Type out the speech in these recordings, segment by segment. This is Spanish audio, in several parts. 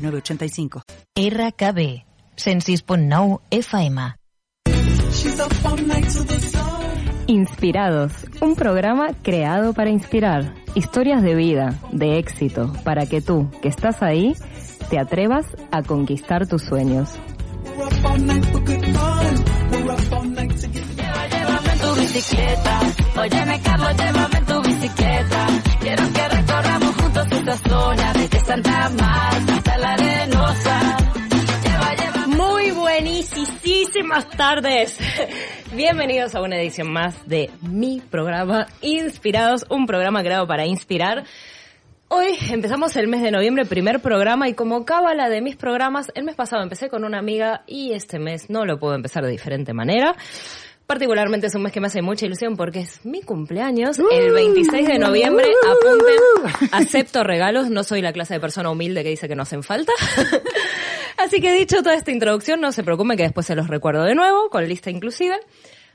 906985. RKB 106.9 FM. Inspirados, un programa creado para inspirar. Historias de vida, de éxito, para que tú, que estás ahí, te atrevas a conquistar tus sueños. Llévame en tu bicicleta. Óyeme, Carlos, llévame en tu bicicleta. Quiero que recorramos Muy buenísimas tardes. Bienvenidos a una edición más de mi programa Inspirados, un programa creado para inspirar. Hoy empezamos el mes de noviembre, primer programa, y como cábala de mis programas, el mes pasado empecé con una amiga y este mes no lo puedo empezar de diferente manera. Particularmente es un mes que me hace mucha ilusión porque es mi cumpleaños, el 26 de noviembre. Apunten, acepto regalos, no soy la clase de persona humilde que dice que no hacen falta. Así que dicho toda esta introducción, no se preocupen que después se los recuerdo de nuevo, con lista inclusive.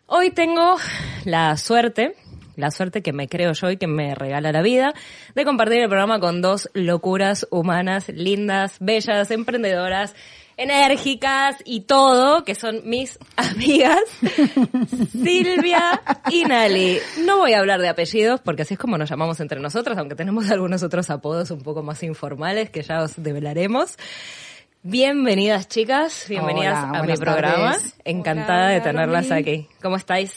Hoy tengo la suerte, la suerte que me creo yo y que me regala la vida, de compartir el programa con dos locuras humanas, lindas, bellas, emprendedoras, enérgicas y todo, que son mis amigas Silvia y Nali. No voy a hablar de apellidos porque así es como nos llamamos entre nosotros, aunque tenemos algunos otros apodos un poco más informales que ya os develaremos. Bienvenidas chicas, bienvenidas Hola, a mi programa. tardes. Encantada Hola, de tenerlas aquí. ¿Cómo estáis?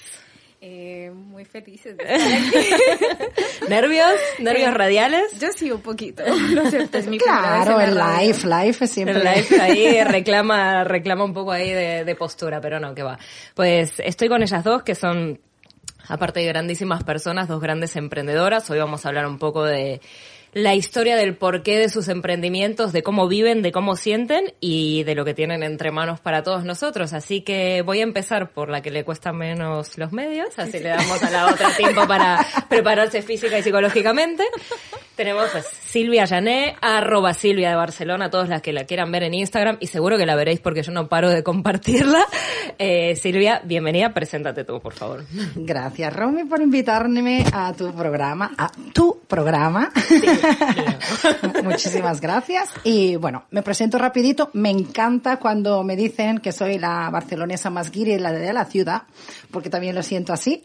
Eh, muy felices de estar aquí. ¿Nervios? ¿Nervios Eh, radiales? Yo sí, un poquito. Lo acepto, es mi primera vez Claro, en el live es siempre. El live ahí reclama, reclama un poco ahí de, de postura, pero no, que va. Pues estoy con ellas dos, que son, aparte de grandísimas personas, dos grandes emprendedoras. Hoy vamos a hablar un poco de la historia del porqué de sus emprendimientos, de cómo viven, de cómo sienten y de lo que tienen entre manos para todos nosotros. Así que voy a empezar por la que le cuesta menos los medios, así le damos a la otra tiempo para prepararse física y psicológicamente. Tenemos Silvia Llané, arroba Silvia de Barcelona, todos las que la quieran ver en Instagram y seguro que la veréis porque yo no paro de compartirla. Eh, Silvia, bienvenida, preséntate tú, por favor. Gracias, Romy, por invitarme a tu programa, a tu programa. Muchísimas gracias. Y bueno, me presento rapidito. Me encanta cuando me dicen que soy la barcelonesa más guiri la de la ciudad, porque también lo siento así.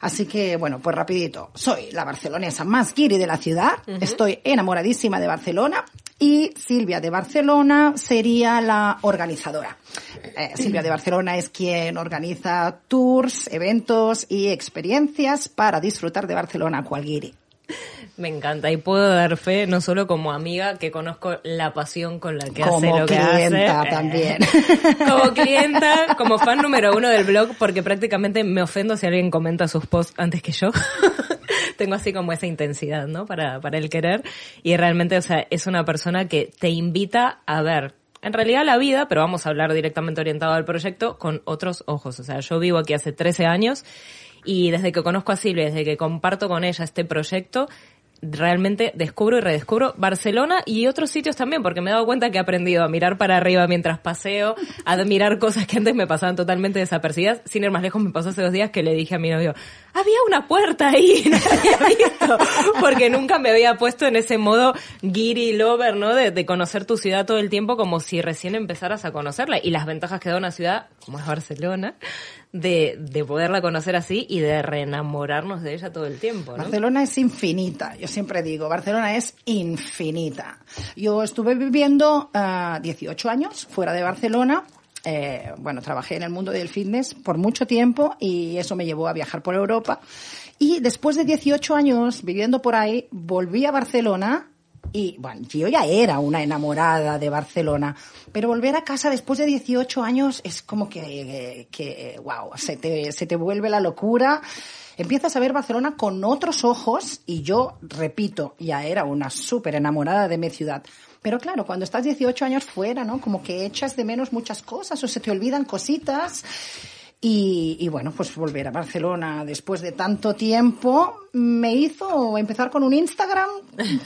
Así que, bueno, pues rapidito. Soy la barcelonesa más guiri de la ciudad. Estoy enamoradísima de Barcelona. Y Silvia de Barcelona sería la organizadora. Eh, Silvia de Barcelona es quien organiza tours, eventos y experiencias para disfrutar de Barcelona cual guiri. Me encanta y puedo dar fe, no solo como amiga, que conozco la pasión con la que hace Como lo que clienta hace. también. como clienta, como fan número uno del blog, porque prácticamente me ofendo si alguien comenta sus posts antes que yo. Tengo así como esa intensidad, ¿no? Para, para el querer. Y realmente, o sea, es una persona que te invita a ver en realidad la vida, pero vamos a hablar directamente orientado al proyecto, con otros ojos. O sea, yo vivo aquí hace 13 años y desde que conozco a Silvia, desde que comparto con ella este proyecto, realmente descubro y redescubro Barcelona y otros sitios también, porque me he dado cuenta que he aprendido a mirar para arriba mientras paseo, a admirar cosas que antes me pasaban totalmente desapercibidas. Sin ir más lejos, me pasó hace dos días que le dije a mi novio, había una puerta ahí, no había visto, porque nunca me había puesto en ese modo giri lover, ¿no? De, de conocer tu ciudad todo el tiempo como si recién empezaras a conocerla y las ventajas que da una ciudad, como es Barcelona, de, de poderla conocer así y de reenamorarnos de ella todo el tiempo. Barcelona es infinita, yo siempre digo, Barcelona es infinita. Yo estuve viviendo ah, 18 años fuera de Barcelona. eh, bueno, trabajé en el mundo del fitness por mucho tiempo y eso me llevó a viajar por Europa. Y después de 18 años viviendo por ahí, volví a Barcelona y bueno, yo ya era una enamorada de Barcelona, pero volver a casa después de 18 años es como que, que wow, se te, se te vuelve la locura empiezas a ver Barcelona con otros ojos y yo, repito, ya era una súper enamorada de mi ciudad. Pero claro, cuando estás 18 años fuera, ¿no? Como que echas de menos muchas cosas o se te olvidan cositas. Y, y, bueno, pues volver a Barcelona después de tanto tiempo me hizo empezar con un Instagram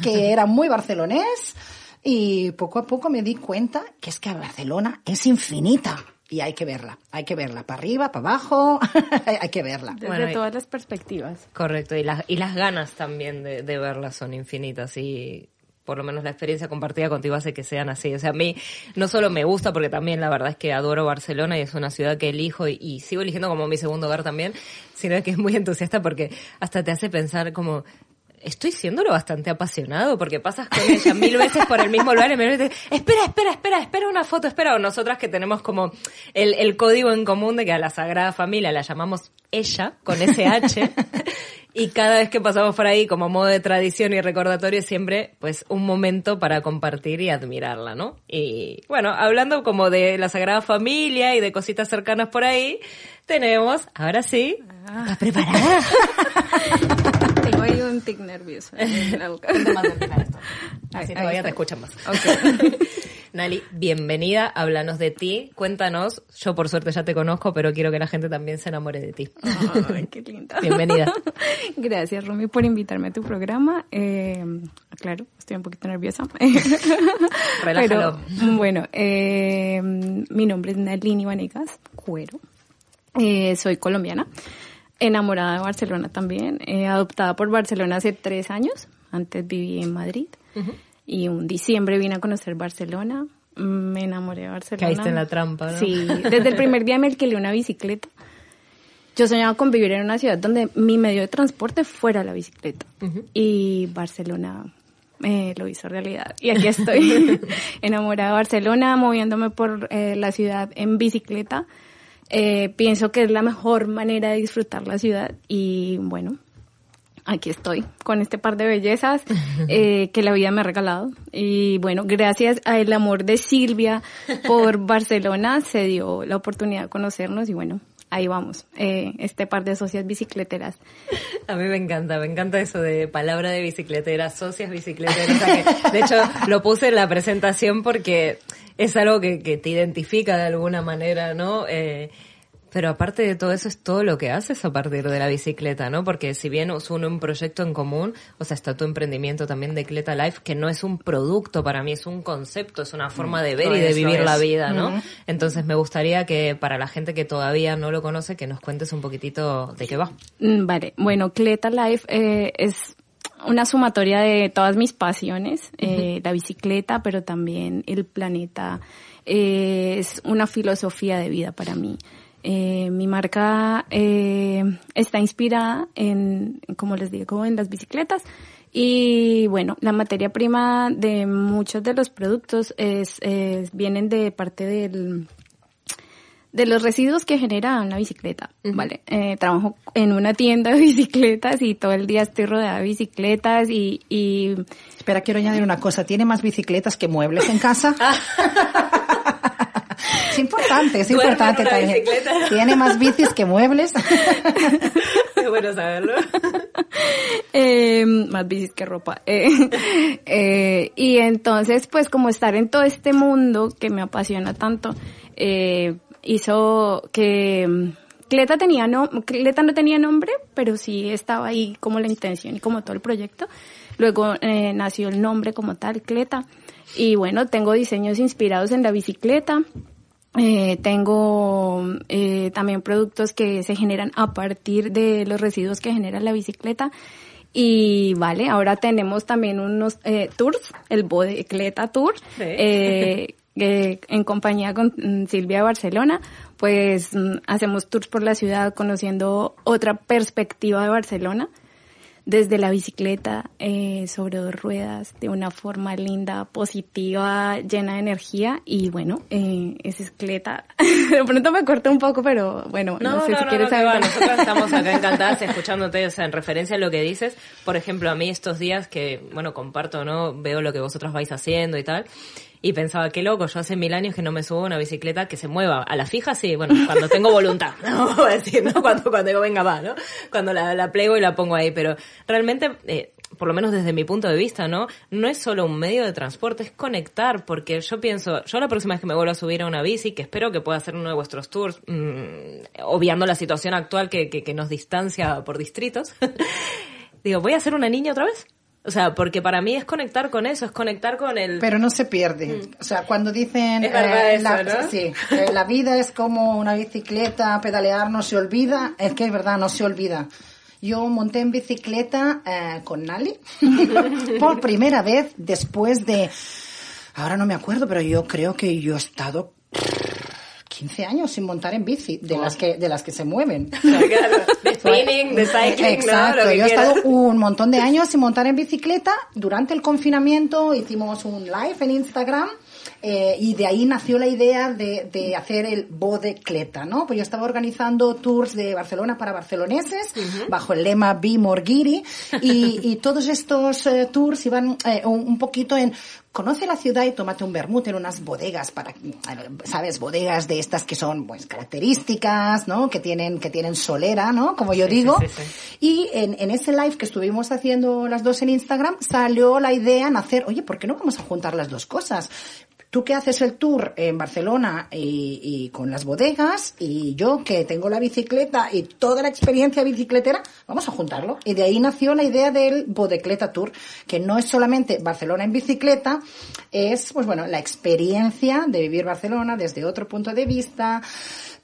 que era muy barcelonés y poco a poco me di cuenta que es que Barcelona es infinita. Y hay que verla, hay que verla, para arriba, para abajo, hay que verla. Desde Bueno, todas las perspectivas. Correcto, y las, y las ganas también de, de verlas son infinitas y por lo menos la experiencia compartida contigo hace que sean así. O sea, a mí no solo me gusta, porque también la verdad es que adoro Barcelona y es una ciudad que elijo y, sigo eligiendo como mi segundo hogar también, sino que es muy entusiasta porque hasta te hace pensar como... Estoy siéndolo bastante apasionado porque pasas con ella mil veces por el mismo lugar y mil veces, espera, espera, espera, espera una foto, espera. O nosotras que tenemos como el, el código en común de que a la Sagrada Familia la llamamos ella, con ese H. Y cada vez que pasamos por ahí, como modo de tradición y recordatorio, siempre, pues, un momento para compartir y admirarla, ¿no? Y, bueno, hablando como de la Sagrada Familia y de cositas cercanas por ahí, tenemos, ahora sí, ¿estás preparada? Tengo ahí un tic nervioso boca. Así todavía te escuchan más. Nali, bienvenida, háblanos de ti, cuéntanos, yo por suerte ya te conozco, pero quiero que la gente también se enamore de ti. Qué linda. Bienvenida. Gracias, Rumi, por invitarme a tu programa. Eh, claro, estoy un poquito nerviosa. Relájalo. Pero, bueno, eh, mi nombre es Nalini Vanegas Cuero. Eh, soy colombiana, enamorada de Barcelona también, eh, adoptada por Barcelona hace tres años. Antes viví en Madrid. Y un diciembre vine a conocer Barcelona. Mm, Me enamoré de Barcelona. Caíste en la trampa, ¿no? Sí, desde el primer día me alquilé una bicicleta. Yo soñaba con vivir en una ciudad donde mi medio de transporte fuera la bicicleta. Y Barcelona eh, lo hizo realidad. Y aquí estoy, enamorada de Barcelona, moviéndome por eh, la ciudad en bicicleta. Eh, pienso que es la mejor manera de disfrutar la ciudad. Y bueno, aquí estoy con este par de bellezas eh, que la vida me ha regalado. Y bueno, gracias al amor de Silvia por Barcelona se dio la oportunidad de conocernos y bueno, ahí vamos, eh, este par de socias bicicleteras. A mí me encanta, me encanta eso de palabra de bicicletera, socias bicicleteras. O sea que, de hecho, lo puse en la presentación porque es algo que, que te identifica de alguna manera, ¿no? Eh, pero aparte de todo eso es todo lo que haces a partir de la bicicleta, ¿no? Porque si bien os une un proyecto en común, o sea, está tu emprendimiento también de Cleta Life, que no es un producto para mí, es un concepto, es una forma de ver y de vivir es. la vida, ¿no? Entonces me gustaría que para la gente que todavía no lo conoce, que nos cuentes un poquitito de qué va. Mm, Vale, bueno, Cleta Life eh, es una sumatoria de todas mis pasiones, eh, la bicicleta, pero también el planeta. Eh, es una filosofía de vida para mí. Eh, mi marca eh, está inspirada en, como les digo, en las bicicletas. Y bueno, la materia prima de muchos de los productos es, es- vienen de parte del, de los residuos que genera una bicicleta, ¿vale? Eh, trabajo en una tienda de bicicletas y todo el día estoy rodeada de bicicletas y, y Espera, quiero añadir una cosa. ¿Tiene más bicicletas que muebles en casa? es importante, es Duerme importante también. bicicleta. ¿Tiene más bicis que muebles? Es bueno saberlo. eh, más bicis que ropa. Eh, eh, y entonces, pues como estar en todo este mundo que me apasiona tanto, eh, hizo que mm, Cleta tenía no, Cleta no tenía nombre, pero sí estaba ahí como la intención y como todo el proyecto. Luego eh, nació el nombre como tal, Cleta. Y bueno, tengo diseños inspirados en la bicicleta. Eh, tengo eh, también productos que se generan a partir de los residuos que genera la bicicleta. Y vale, ahora tenemos también unos eh, tours, el Bodecleta Tour, Sí. Eh, en compañía con mm, Silvia Barcelona, pues mm, hacemos tours por la ciudad conociendo otra perspectiva de Barcelona desde la bicicleta eh, sobre dos ruedas de una forma linda, positiva, llena de energía y bueno, eh, es escleta. de pronto me corto un poco, pero bueno, no, No, sé no, si no, quieres saber. va. Nosotros estamos acá encantadas escuchándote, o sea, en referencia a lo que dices. Por ejemplo, a mí estos días que, bueno, comparto, ¿no? Veo lo que vosotros vais haciendo y tal. Y pensaba, qué loco, yo hace mil años que no me subo a una bicicleta que se mueva. A la fija sí, bueno, cuando tengo voluntad, no. Cuando, cuando digo, venga, va, ¿no? Cuando la, la plego y la pongo ahí, pero realmente... Eh, por lo menos desde mi punto de vista, ¿no? No es solo un medio de transporte, es conectar, porque yo pienso, yo la próxima vez que me vuelva a subir a una bici, que espero que pueda hacer uno de vuestros tours, mmm, obviando la situación actual que, que, que nos distancia por distritos, digo, ¿voy a ser una niña otra vez? O sea, porque para mí es conectar con eso, es conectar con el... Pero no se pierde. O sea, cuando dicen... Es eh, eso, la, ¿no? Sí, que la vida es como una bicicleta, pedalear no se olvida, es que es verdad, no se olvida. Yo monté en bicicleta eh, con Nali por primera vez después de... Ahora no me acuerdo, pero yo creo que yo he estado 15 años sin montar en bici, de las que de las que se mueven. Claro, de spinning, de cycling, Exacto, yo he estado un montón de años sin montar en bicicleta. Durante el confinamiento hicimos un live en Instagram eh, y de ahí nació la idea de, de hacer el Bodecleta, ¿no? Pues yo estaba organizando tours de Barcelona para barceloneses bajo el lema Be More Giri y, y todos estos eh, tours iban eh, un, un poquito en conoce la ciudad y tómate un vermut en unas bodegas para, sabes, bodegas de estas que son, pues, características, ¿no? Que tienen, que tienen solera, ¿no? Como yo Sí, digo. sí, sí, sí. Y en, en ese live que estuvimos haciendo las dos en Instagram, salió la idea en hacer, oye, ¿por qué no vamos a juntar las dos cosas? Tú que haces el tour en Barcelona y, y con las bodegas, y yo que tengo la bicicleta y toda la experiencia bicicletera, vamos a juntarlo. Y de ahí nació la idea del Bodecleta Tour, que no es solamente Barcelona en bicicleta, es, pues bueno, la experiencia de vivir Barcelona desde otro punto de vista,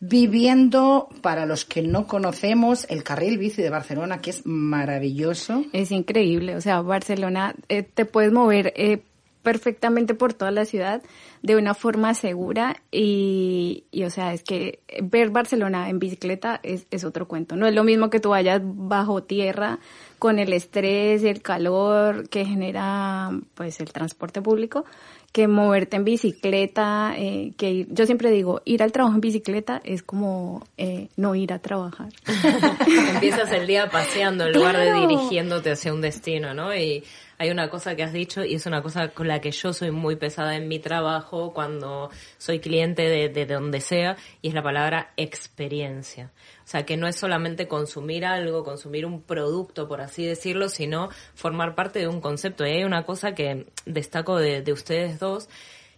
viviendo, para los que no conocemos, el carril bici de Barcelona, que es maravilloso. Es increíble, o sea, Barcelona eh, te puedes mover eh, perfectamente por toda la ciudad de una forma segura y, y, o sea, es que ver Barcelona en bicicleta es, es otro cuento. No es lo mismo que tú vayas bajo tierra con el estrés, el calor que genera pues el transporte público que moverte en bicicleta, eh, que ir- yo siempre digo, ir al trabajo en bicicleta es como eh, no ir a trabajar. Empiezas el día paseando en lugar de dirigiéndote hacia un destino, ¿no? Y hay una cosa que has dicho y es una cosa con la que yo soy muy pesada en mi trabajo cuando soy cliente de, de donde sea y es la palabra experiencia. O sea, que no es solamente consumir algo, consumir un producto, por así decirlo, sino formar parte de un concepto. Y hay una cosa que destaco de, de ustedes dos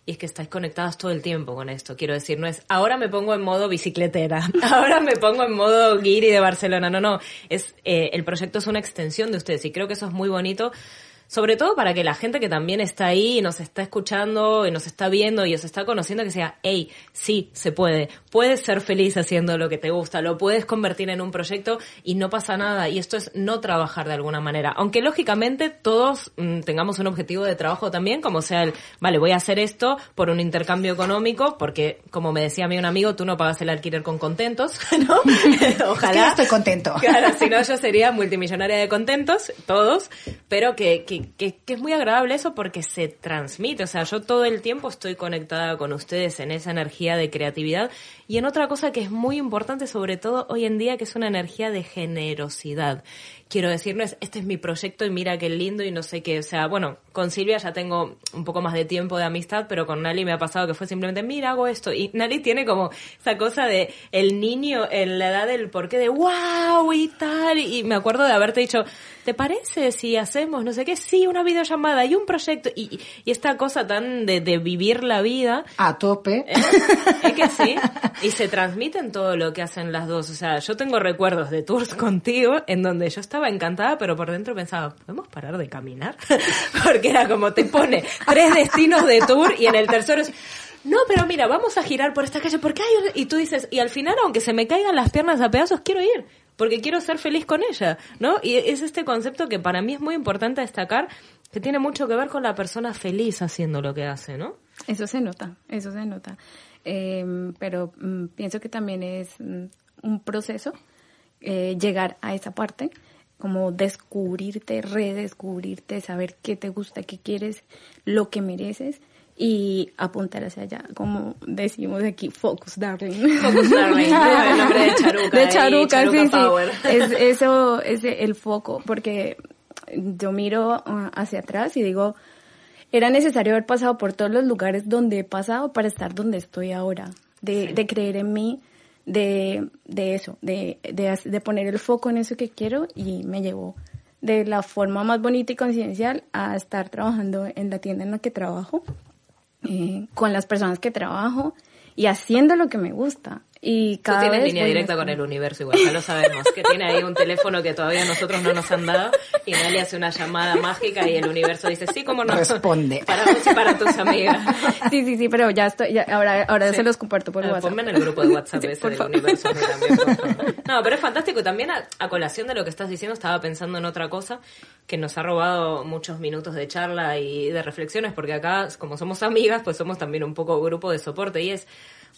y es que estáis conectadas todo el tiempo con esto. Quiero decir, no es ahora me pongo en modo bicicletera, ahora me pongo en modo guiri de Barcelona. No, no. Es, eh, el proyecto es una extensión de ustedes y creo que eso es muy bonito. Sobre todo para que la gente que también está ahí y nos está escuchando y nos está viendo y os está conociendo que sea, hey, sí, se puede. Puedes ser feliz haciendo lo que te gusta, lo puedes convertir en un proyecto y no pasa nada. Y esto es no trabajar de alguna manera. Aunque lógicamente todos mm, tengamos un objetivo de trabajo también, como sea el, vale, voy a hacer esto por un intercambio económico, porque como me decía a mí un amigo, tú no pagas el alquiler con contentos, ¿no? Ojalá. Es que estoy contento. Claro, si no yo sería multimillonaria de contentos, todos, pero que, que, que, es muy agradable eso porque se transmite, o sea, yo todo el tiempo estoy conectada con ustedes en esa energía de creatividad. Y en otra cosa que es muy importante, sobre todo hoy en día, que es una energía de generosidad. Quiero decir, no es, este es mi proyecto y mira qué lindo y no sé qué, o sea, bueno, con Silvia ya tengo un poco más de tiempo de amistad, pero con Nali me ha pasado que fue simplemente, mira, hago esto. Y Nali tiene como esa cosa de el niño en la edad del porqué de wow y tal. Y me acuerdo de haberte dicho, ¿te parece si hacemos no sé qué? Sí, una videollamada y un proyecto. Y, y esta cosa tan de, de vivir la vida. A tope. ¿eh? Es que sí. Y se transmite en todo lo que hacen las dos. O sea, yo tengo recuerdos de tours contigo en donde yo estaba encantada, pero por dentro pensaba, ¿podemos parar de caminar? Porque era como te pone tres destinos de tour y en el tercero no, pero mira, vamos a girar por esta calle porque hay... Y tú dices, y al final, aunque se me caigan las piernas a pedazos, quiero ir. Porque quiero ser feliz con ella, ¿no? Y es este concepto que para mí es muy importante destacar, que tiene mucho que ver con la persona feliz haciendo lo que hace, ¿no? Eso se nota, eso se nota. Eh, pero mm, pienso que también es mm, un proceso eh, llegar a esa parte, como descubrirte, redescubrirte, saber qué te gusta, qué quieres, lo que mereces y apuntar hacia allá, como decimos aquí, focus, darling. Focus, darling. El nombre de Charuca De Charuca, Charuca sí, Power. sí. Es, eso es el foco, porque yo miro uh, hacia atrás y digo, era necesario haber pasado por todos los lugares donde he pasado para estar donde estoy ahora, de, de creer en mí, de, de eso, de, de, de poner el foco en eso que quiero y me llevó de la forma más bonita y coincidencial a estar trabajando en la tienda en la que trabajo, eh, con las personas que trabajo y haciendo lo que me gusta. Y cada Tú tienes vez línea directa con el universo igual, ya lo sabemos, que tiene ahí un teléfono que todavía nosotros no nos han dado y Nali hace una llamada mágica y el universo dice, sí, cómo no. Responde. Para vos y para tus amigas. Sí, sí, sí, pero ya estoy, ya, ahora, ahora Sí. se los comparto por Ah, WhatsApp. Ponme en el grupo de WhatsApp Sí, ese por del favor. universo también, por favor. No, pero es fantástico. También a, a colación de lo que estás diciendo, estaba pensando en otra cosa que nos ha robado muchos minutos de charla y de reflexiones, porque acá, como somos amigas, pues somos también un poco grupo de soporte y es...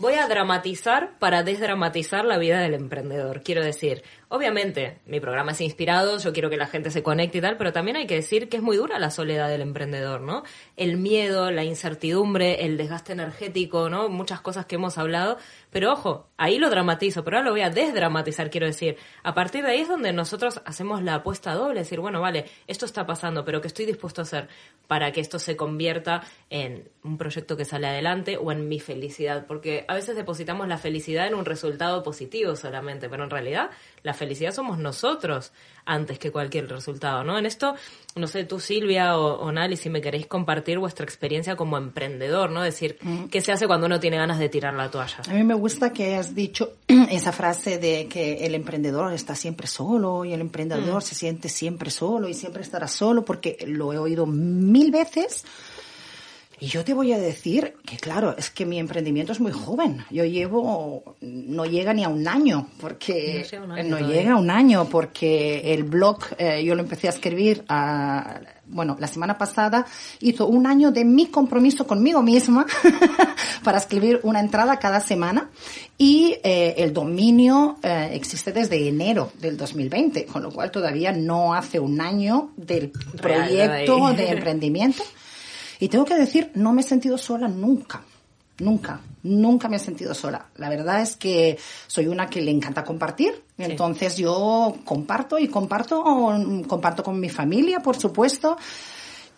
Voy a dramatizar para desdramatizar la vida del emprendedor. Quiero decir, obviamente, mi programa es inspirado, yo quiero que la gente se conecte y tal, pero también hay que decir que es muy dura la soledad del emprendedor, ¿no? El miedo, la incertidumbre, el desgaste energético, ¿no? Muchas cosas que hemos hablado. Pero ojo, ahí lo dramatizo, pero ahora lo voy a desdramatizar, quiero decir. A partir de ahí es donde nosotros hacemos la apuesta doble, decir, bueno, vale, esto está pasando, pero ¿qué estoy dispuesto a hacer para que esto se convierta en un proyecto que sale adelante o en mi felicidad? Porque a veces depositamos la felicidad en un resultado positivo solamente, pero en realidad la felicidad somos nosotros antes que cualquier resultado, ¿no? En esto, no sé, tú Silvia o, o Nali, si me queréis compartir vuestra experiencia como emprendedor, ¿no? Decir, ¿qué se hace cuando uno tiene ganas de tirar la toalla? A mí me gusta que has dicho esa frase de que el emprendedor está siempre solo y el emprendedor se siente siempre solo y siempre estará solo porque lo he oído mil veces. Y yo te voy a decir que, claro, es que mi emprendimiento es muy joven. Yo llevo, no llega ni a un año, porque No llega a un año no todavía. llega a un año, porque el blog eh, yo lo empecé a escribir, a, bueno, la semana pasada hizo un año de mi compromiso conmigo misma para escribir una entrada cada semana y eh, el dominio eh, existe desde enero del 2020, con lo cual todavía no hace un año del proyecto de emprendimiento. Y tengo que decir, no me he sentido sola nunca. Nunca, nunca me he sentido sola. La verdad es que soy una que le encanta compartir. Entonces yo comparto y comparto, comparto con mi familia, por supuesto.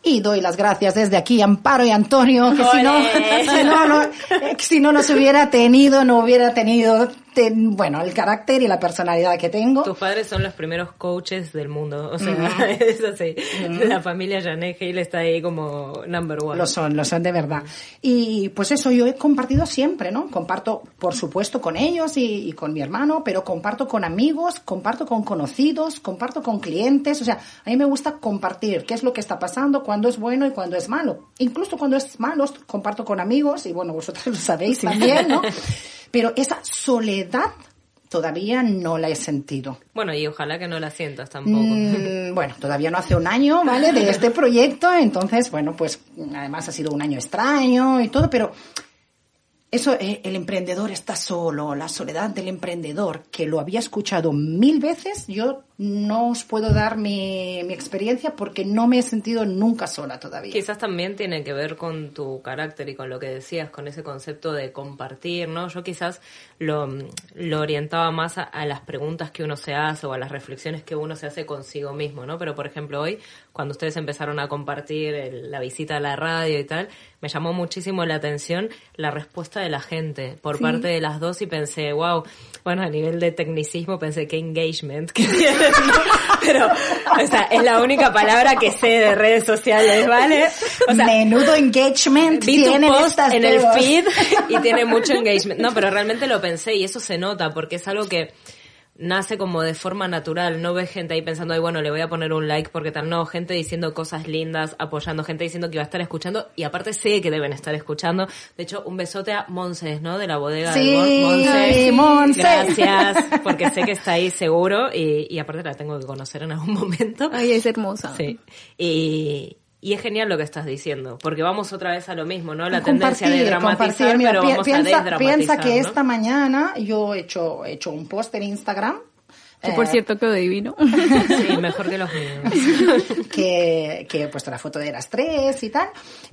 Y doy las gracias desde aquí a Amparo y Antonio, que si no, si no, no- eh, si no los hubiera tenido, no hubiera tenido, ten- bueno, el carácter y la personalidad que tengo. Tus padres son los primeros coaches del mundo, o sea, es así. La familia Janet Hale está ahí como number one. Lo son, lo son de verdad. Y pues eso yo he compartido siempre, ¿no? Comparto, por supuesto, con ellos y, y con mi hermano, pero comparto con amigos, comparto con conocidos, comparto con clientes. O sea, a mí me gusta compartir qué es lo que está pasando, cuándo es bueno y cuándo es malo. Incluso cuando es malo, comparto con amigos y bueno, vosotros lo sabéis también, ¿no? Pero esa soledad todavía no la he sentido. Bueno, y ojalá que no la sientas tampoco. Mm, bueno, todavía no hace un año, ¿vale? De este proyecto, entonces, bueno, pues además ha sido un año extraño y todo, pero eso, eh, el emprendedor está solo, la soledad del emprendedor, que lo había escuchado mil veces, yo no os puedo dar mi, mi experiencia porque no me he sentido nunca sola todavía. Quizás también tiene que ver con tu carácter y con lo que decías, con ese concepto de compartir, ¿no? Yo quizás lo, lo orientaba más a, a las preguntas que uno se hace o a las reflexiones que uno se hace consigo mismo, ¿no? Pero, por ejemplo, hoy, cuando ustedes empezaron a compartir el- la visita a la radio y tal, me llamó muchísimo la atención la respuesta de la gente por parte de las dos y pensé, wow, bueno, a nivel de tecnicismo pensé que engagement que ¿no? Pero, o sea, es la única palabra que sé de redes sociales, ¿vale? O sea, Menudo engagement Vi tu post estas en el feed y tiene mucho engagement. No, pero realmente lo pensé y eso se nota porque es algo que nace como de forma natural. No ves gente ahí pensando, ay, bueno, le voy a poner un like porque tal. No, gente diciendo cosas lindas, apoyando, gente diciendo que iba a estar escuchando y aparte sé que deben estar escuchando. De hecho, un besote a Monses, ¿no? De la bodega Sí, de Mon- Monse. ay, Monse. Gracias, porque sé que está ahí seguro y, y aparte la tengo que conocer en algún momento. Ay, es hermosa. Sí. Y, y es genial lo que estás diciendo, porque vamos otra vez a lo mismo, ¿no? La Compartir, tendencia de dramatizar, compartir. Mira, pero vamos piensa, desdramatizar, piensa que ¿no? esta mañana yo he hecho, he hecho un post en Instagram. Que por eh, cierto quedó divino. Sí, mejor que los míos. que, que he puesto la foto de las tres y tal.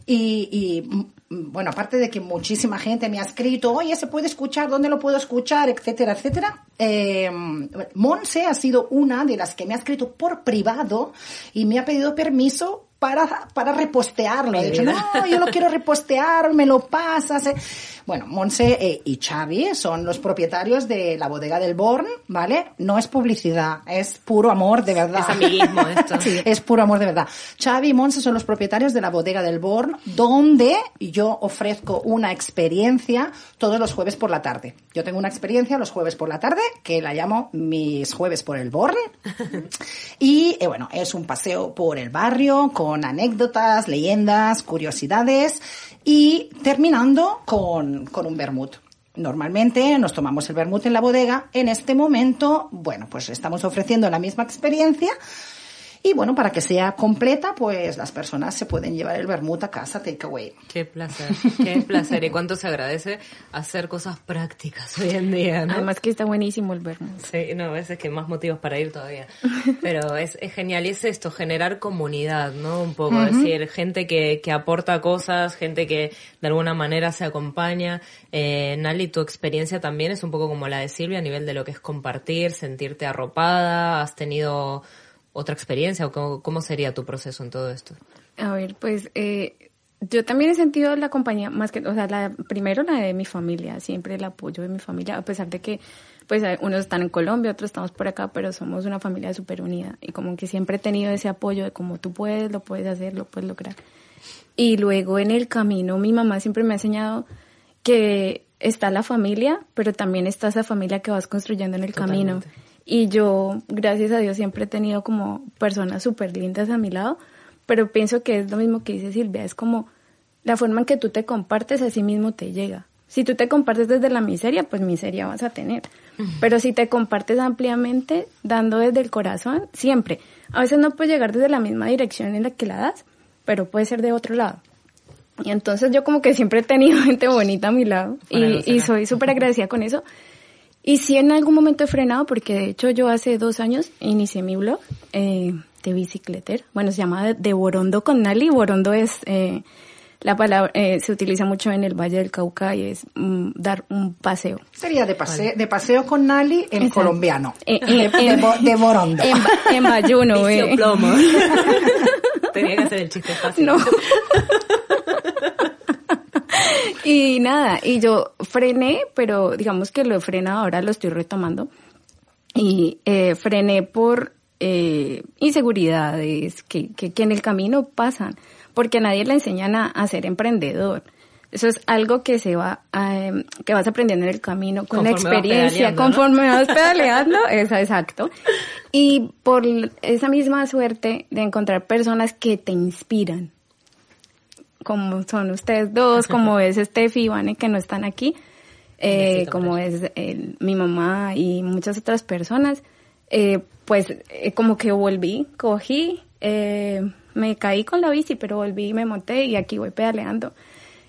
Y, y, mm, bueno, aparte de que muchísima gente me ha escrito, oye, ¿se puede escuchar? ¿Dónde lo puedo escuchar? Etcétera, etcétera. Eh, Monse ha sido una de las que me ha escrito por privado y me ha pedido permiso para, para repostearlo. He dicho, no, yo lo quiero repostear, me lo pasas. eh". Bueno, Monse eh, y Xavi son los propietarios de la bodega del Born, ¿vale? No es publicidad, es puro amor de verdad. Es amiguismo esto. Sí, es puro amor de verdad. Xavi y Monse son los propietarios de la bodega del Born, donde yo ofrezco una experiencia todos los jueves por la tarde. Yo tengo una experiencia los jueves por la tarde que la llamo mis jueves por el Born. Y eh, bueno, es un paseo por el barrio con anécdotas, leyendas, curiosidades y terminando con, con un vermut. Normalmente nos tomamos el vermut en la bodega. En este momento, bueno, pues estamos ofreciendo la misma experiencia. Y bueno, para que sea completa, pues las personas se pueden llevar el vermut a casa takeaway. Qué placer, qué placer. Y cuánto se agradece hacer cosas prácticas hoy en día, ¿no? Además que está buenísimo el vermut. Sí, no, a veces que más motivos para ir todavía. Pero es, es genial y es esto, generar comunidad, ¿no? Un poco, decir, gente que, que aporta cosas, gente que de alguna manera se acompaña. Eh, Nali, tu experiencia también es un poco como la de Silvia a nivel de lo que es compartir, sentirte arropada, has tenido otra experiencia o cómo, cómo sería tu proceso en todo esto? A ver, pues eh, yo también he sentido la compañía más que, o sea, la, primero la de mi familia, siempre el apoyo de mi familia, a pesar de que pues unos están en Colombia, otros estamos por acá, pero somos una familia súper unida y como que siempre he tenido ese apoyo de como tú puedes, lo puedes hacer, lo puedes lograr. Y luego en el camino mi mamá siempre me ha enseñado que está la familia, pero también está esa familia que vas construyendo en el camino. Y yo, gracias a Dios, siempre he tenido como personas súper lindas a mi lado, pero pienso que es lo mismo que dice Silvia, es como la forma en que tú te compartes, así mismo te llega. Si tú te compartes desde la miseria, pues miseria vas a tener. Pero si te compartes ampliamente, dando desde el corazón, siempre. A veces no puedes llegar desde la misma dirección en la que la das, pero puede ser de otro lado. Y entonces yo como que siempre he tenido gente bonita a mi lado y, y soy súper agradecida con eso. Y sí en algún momento he frenado porque de hecho yo hace dos años inicié mi blog eh, de bicicleter. Bueno, se llama de, de Borondo con Nali. Borondo es, eh, la palabra, eh, se utiliza mucho en el Valle del Cauca y es mm, dar un paseo. Sería de paseo, de paseo con Nali en Exacto. colombiano. Eh, de, eh, de en- bo- de Borondo. En, en Bayuno, eh. plomo. Tenía que hacer el chiste fácil. No. y nada, y yo frené, pero digamos que lo he frenado, ahora lo estoy retomando. Y eh, frené por eh, inseguridades que, que, que en el camino pasan, porque a nadie le enseñan a, a ser emprendedor. Eso es algo que se va, eh, que vas aprendiendo en el camino con la vas experiencia, conforme vas pedaleando, es exacto. Y por esa misma suerte de encontrar personas que te inspiran, como son ustedes dos, como es Steffi y Vane que no están aquí, eh, como es eh, mi mamá y muchas otras personas, eh, pues eh, como que volví, cogí, eh, me caí con la bici, pero volví y me monté y aquí voy pedaleando.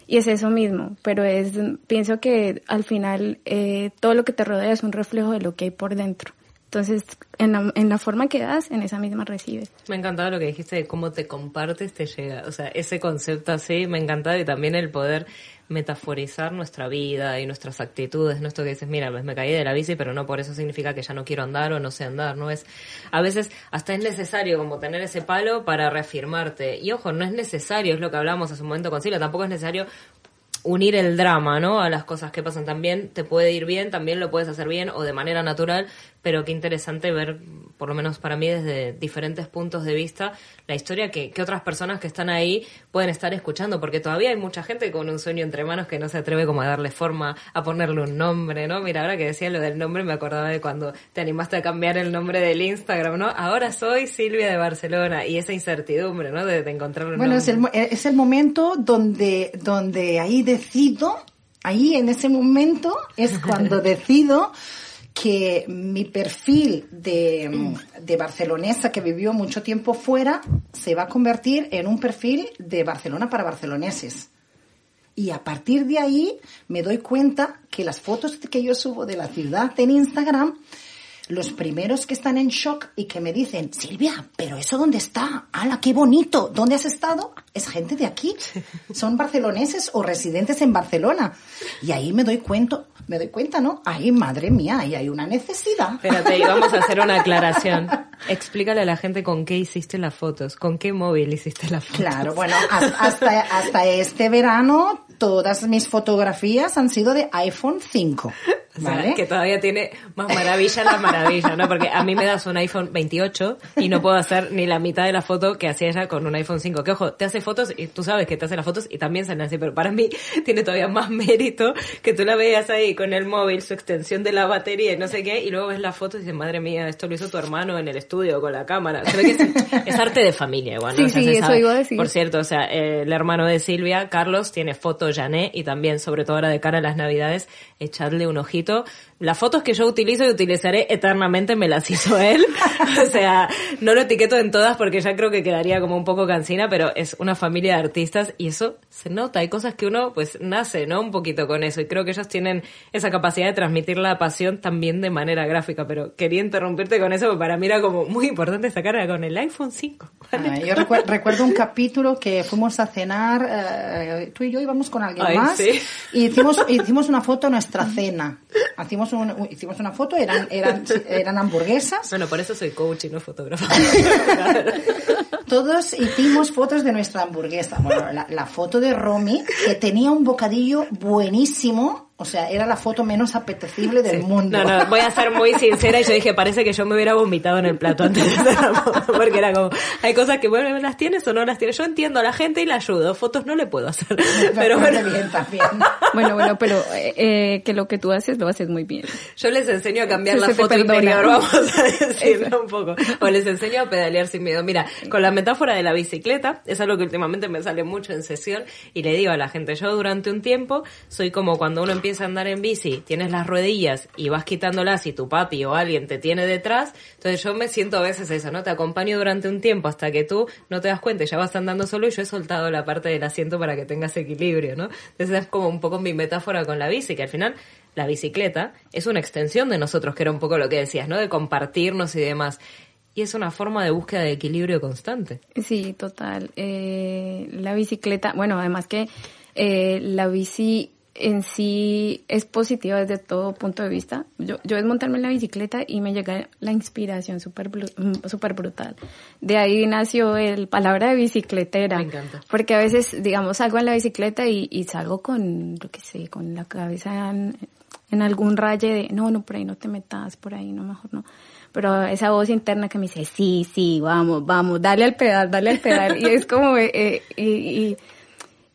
Y es eso mismo, pero es, pienso que al final eh, todo lo que te rodea es un reflejo de lo que hay por dentro. Entonces, en la, en la forma que das, en esa misma recibes. Me encantaba lo que dijiste de cómo te compartes, te llega. O sea, ese concepto así me encantaba y también el poder metaforizar nuestra vida y nuestras actitudes. No esto que dices, mira, pues me caí de la bici, pero no por eso significa que ya no quiero andar o no sé andar. No es, a veces hasta es necesario como tener ese palo para reafirmarte. Y ojo, no es necesario, es lo que hablamos hace un momento con Silvia, tampoco es necesario unir el drama, ¿no? A las cosas que pasan también. Te puede ir bien, también lo puedes hacer bien o de manera natural, pero qué interesante ver, por lo menos para mí, desde diferentes puntos de vista, la historia que, que otras personas que están ahí pueden estar escuchando, porque todavía hay mucha gente con un sueño entre manos que no se atreve como a darle forma, a ponerle un nombre, ¿no? Mira, ahora que decía lo del nombre, me acordaba de cuando te animaste a cambiar el nombre del Instagram, ¿no? Ahora soy Silvia de Barcelona, y esa incertidumbre, ¿no? De, de encontrar un Bueno, es el, nombre. mo- es el momento donde, donde ahí decido, ahí en ese momento es cuando decido que mi perfil de, de barcelonesa que vivió mucho tiempo fuera se va a convertir en un perfil de Barcelona para barceloneses. Y a partir de ahí me doy cuenta que las fotos que yo subo de la ciudad en Instagram los primeros que están en shock y que me dicen, Silvia, pero eso dónde está? ¡Hala, qué bonito! ¿Dónde has estado? Es gente de aquí. Son barceloneses o residentes en Barcelona. Y ahí me doy cuenta, me doy cuenta, ¿no? Ay, madre mía, ahí hay una necesidad. Espérate, y vamos a hacer una aclaración. Explícale a la gente con qué hiciste las fotos, con qué móvil hiciste las fotos. Claro, bueno, hasta, hasta este verano todas mis fotografías han sido de iPhone 5. ¿Vale? que todavía tiene más maravilla la maravilla, ¿no? Porque a mí me das un iPhone 28 y no puedo hacer ni la mitad de la foto que hacía ella con un iPhone 5. Que ojo, te hace fotos y tú sabes que te hace las fotos y también salen así, pero para mí tiene todavía más mérito que tú la veas ahí con el móvil, su extensión de la batería y no sé qué, y luego ves la foto y dices, madre mía, esto lo hizo tu hermano en el estudio con la cámara. Se ve que es, arte de familia igual, ¿no? Sí, sí, eso iba a decir. Por cierto, o sea, el hermano de Silvia, Carlos, tiene foto Y también, sobre todo ahora de cara a las navidades, echarle un ojito las fotos que yo utilizo y utilizaré eternamente me las hizo él. o sea, no lo etiqueto en todas porque ya creo que quedaría como un poco cansina, pero es una familia de artistas y eso se nota. Hay cosas que uno pues nace, ¿no? Un poquito con eso y creo que ellos tienen esa capacidad de transmitir la pasión también de manera gráfica, pero quería interrumpirte con eso porque para mí era como muy importante esta carga con el iPhone 5. yo recuerdo un capítulo que fuimos a cenar, eh, tú y yo íbamos con alguien más y hicimos, hicimos una foto de nuestra cena. Hicimos hicimos una foto, eran, eran, eran hamburguesas. Bueno, por eso soy coach y no fotógrafo. Todos hicimos fotos de nuestra hamburguesa. Bueno, la, la foto de Romy, que tenía un bocadillo buenísimo, o sea, era la foto menos apetecible del mundo. No, no, voy a ser muy sincera y yo dije, parece que yo me hubiera vomitado en el plato antes de hacer la foto, porque era como, hay cosas que, bueno, ¿las tienes o no las tienes? Yo entiendo a la gente y la ayudo, fotos no le puedo hacer. Pero bueno. Bien, también. Bueno, bueno, pero eh, eh, que lo que tú haces lo haces muy bien. Yo les enseño a cambiar la foto interior, vamos a decirlo un poco. O les enseño a pedalear sin miedo. Mira, con la metáfora de la bicicleta, es algo que últimamente me sale mucho en sesión y le digo a la gente, yo durante un tiempo soy como cuando uno empieza andar en bici, tienes las ruedillas y vas quitándolas y tu papi o alguien te tiene detrás, entonces yo me siento a veces eso, ¿no? Te acompaño durante un tiempo hasta que tú no te das cuenta ya vas andando solo y yo he soltado la parte del asiento para que tengas equilibrio, ¿no? Entonces es como un poco mi metáfora con la bici, que al final la bicicleta es una extensión de nosotros, que era un poco lo que decías, ¿no? De compartirnos y demás. Y es una forma de búsqueda de equilibrio constante. Sí, total. Eh, la bicicleta, bueno, además que eh, la bici en sí es positiva desde todo punto de vista. Yo, yo es montarme en la bicicleta y me llega la inspiración súper mm, super brutal. De ahí nació el palabra de bicicletera. Me encanta. Porque a veces, digamos, salgo en la bicicleta y, y salgo con, lo que sé, con la cabeza en, en, algún raye de, no, no, por ahí no te metas, por ahí no, mejor no. Pero esa voz interna que me dice, sí, sí, vamos, vamos, dale al pedal, dale al pedal. y es como, eh, y, y,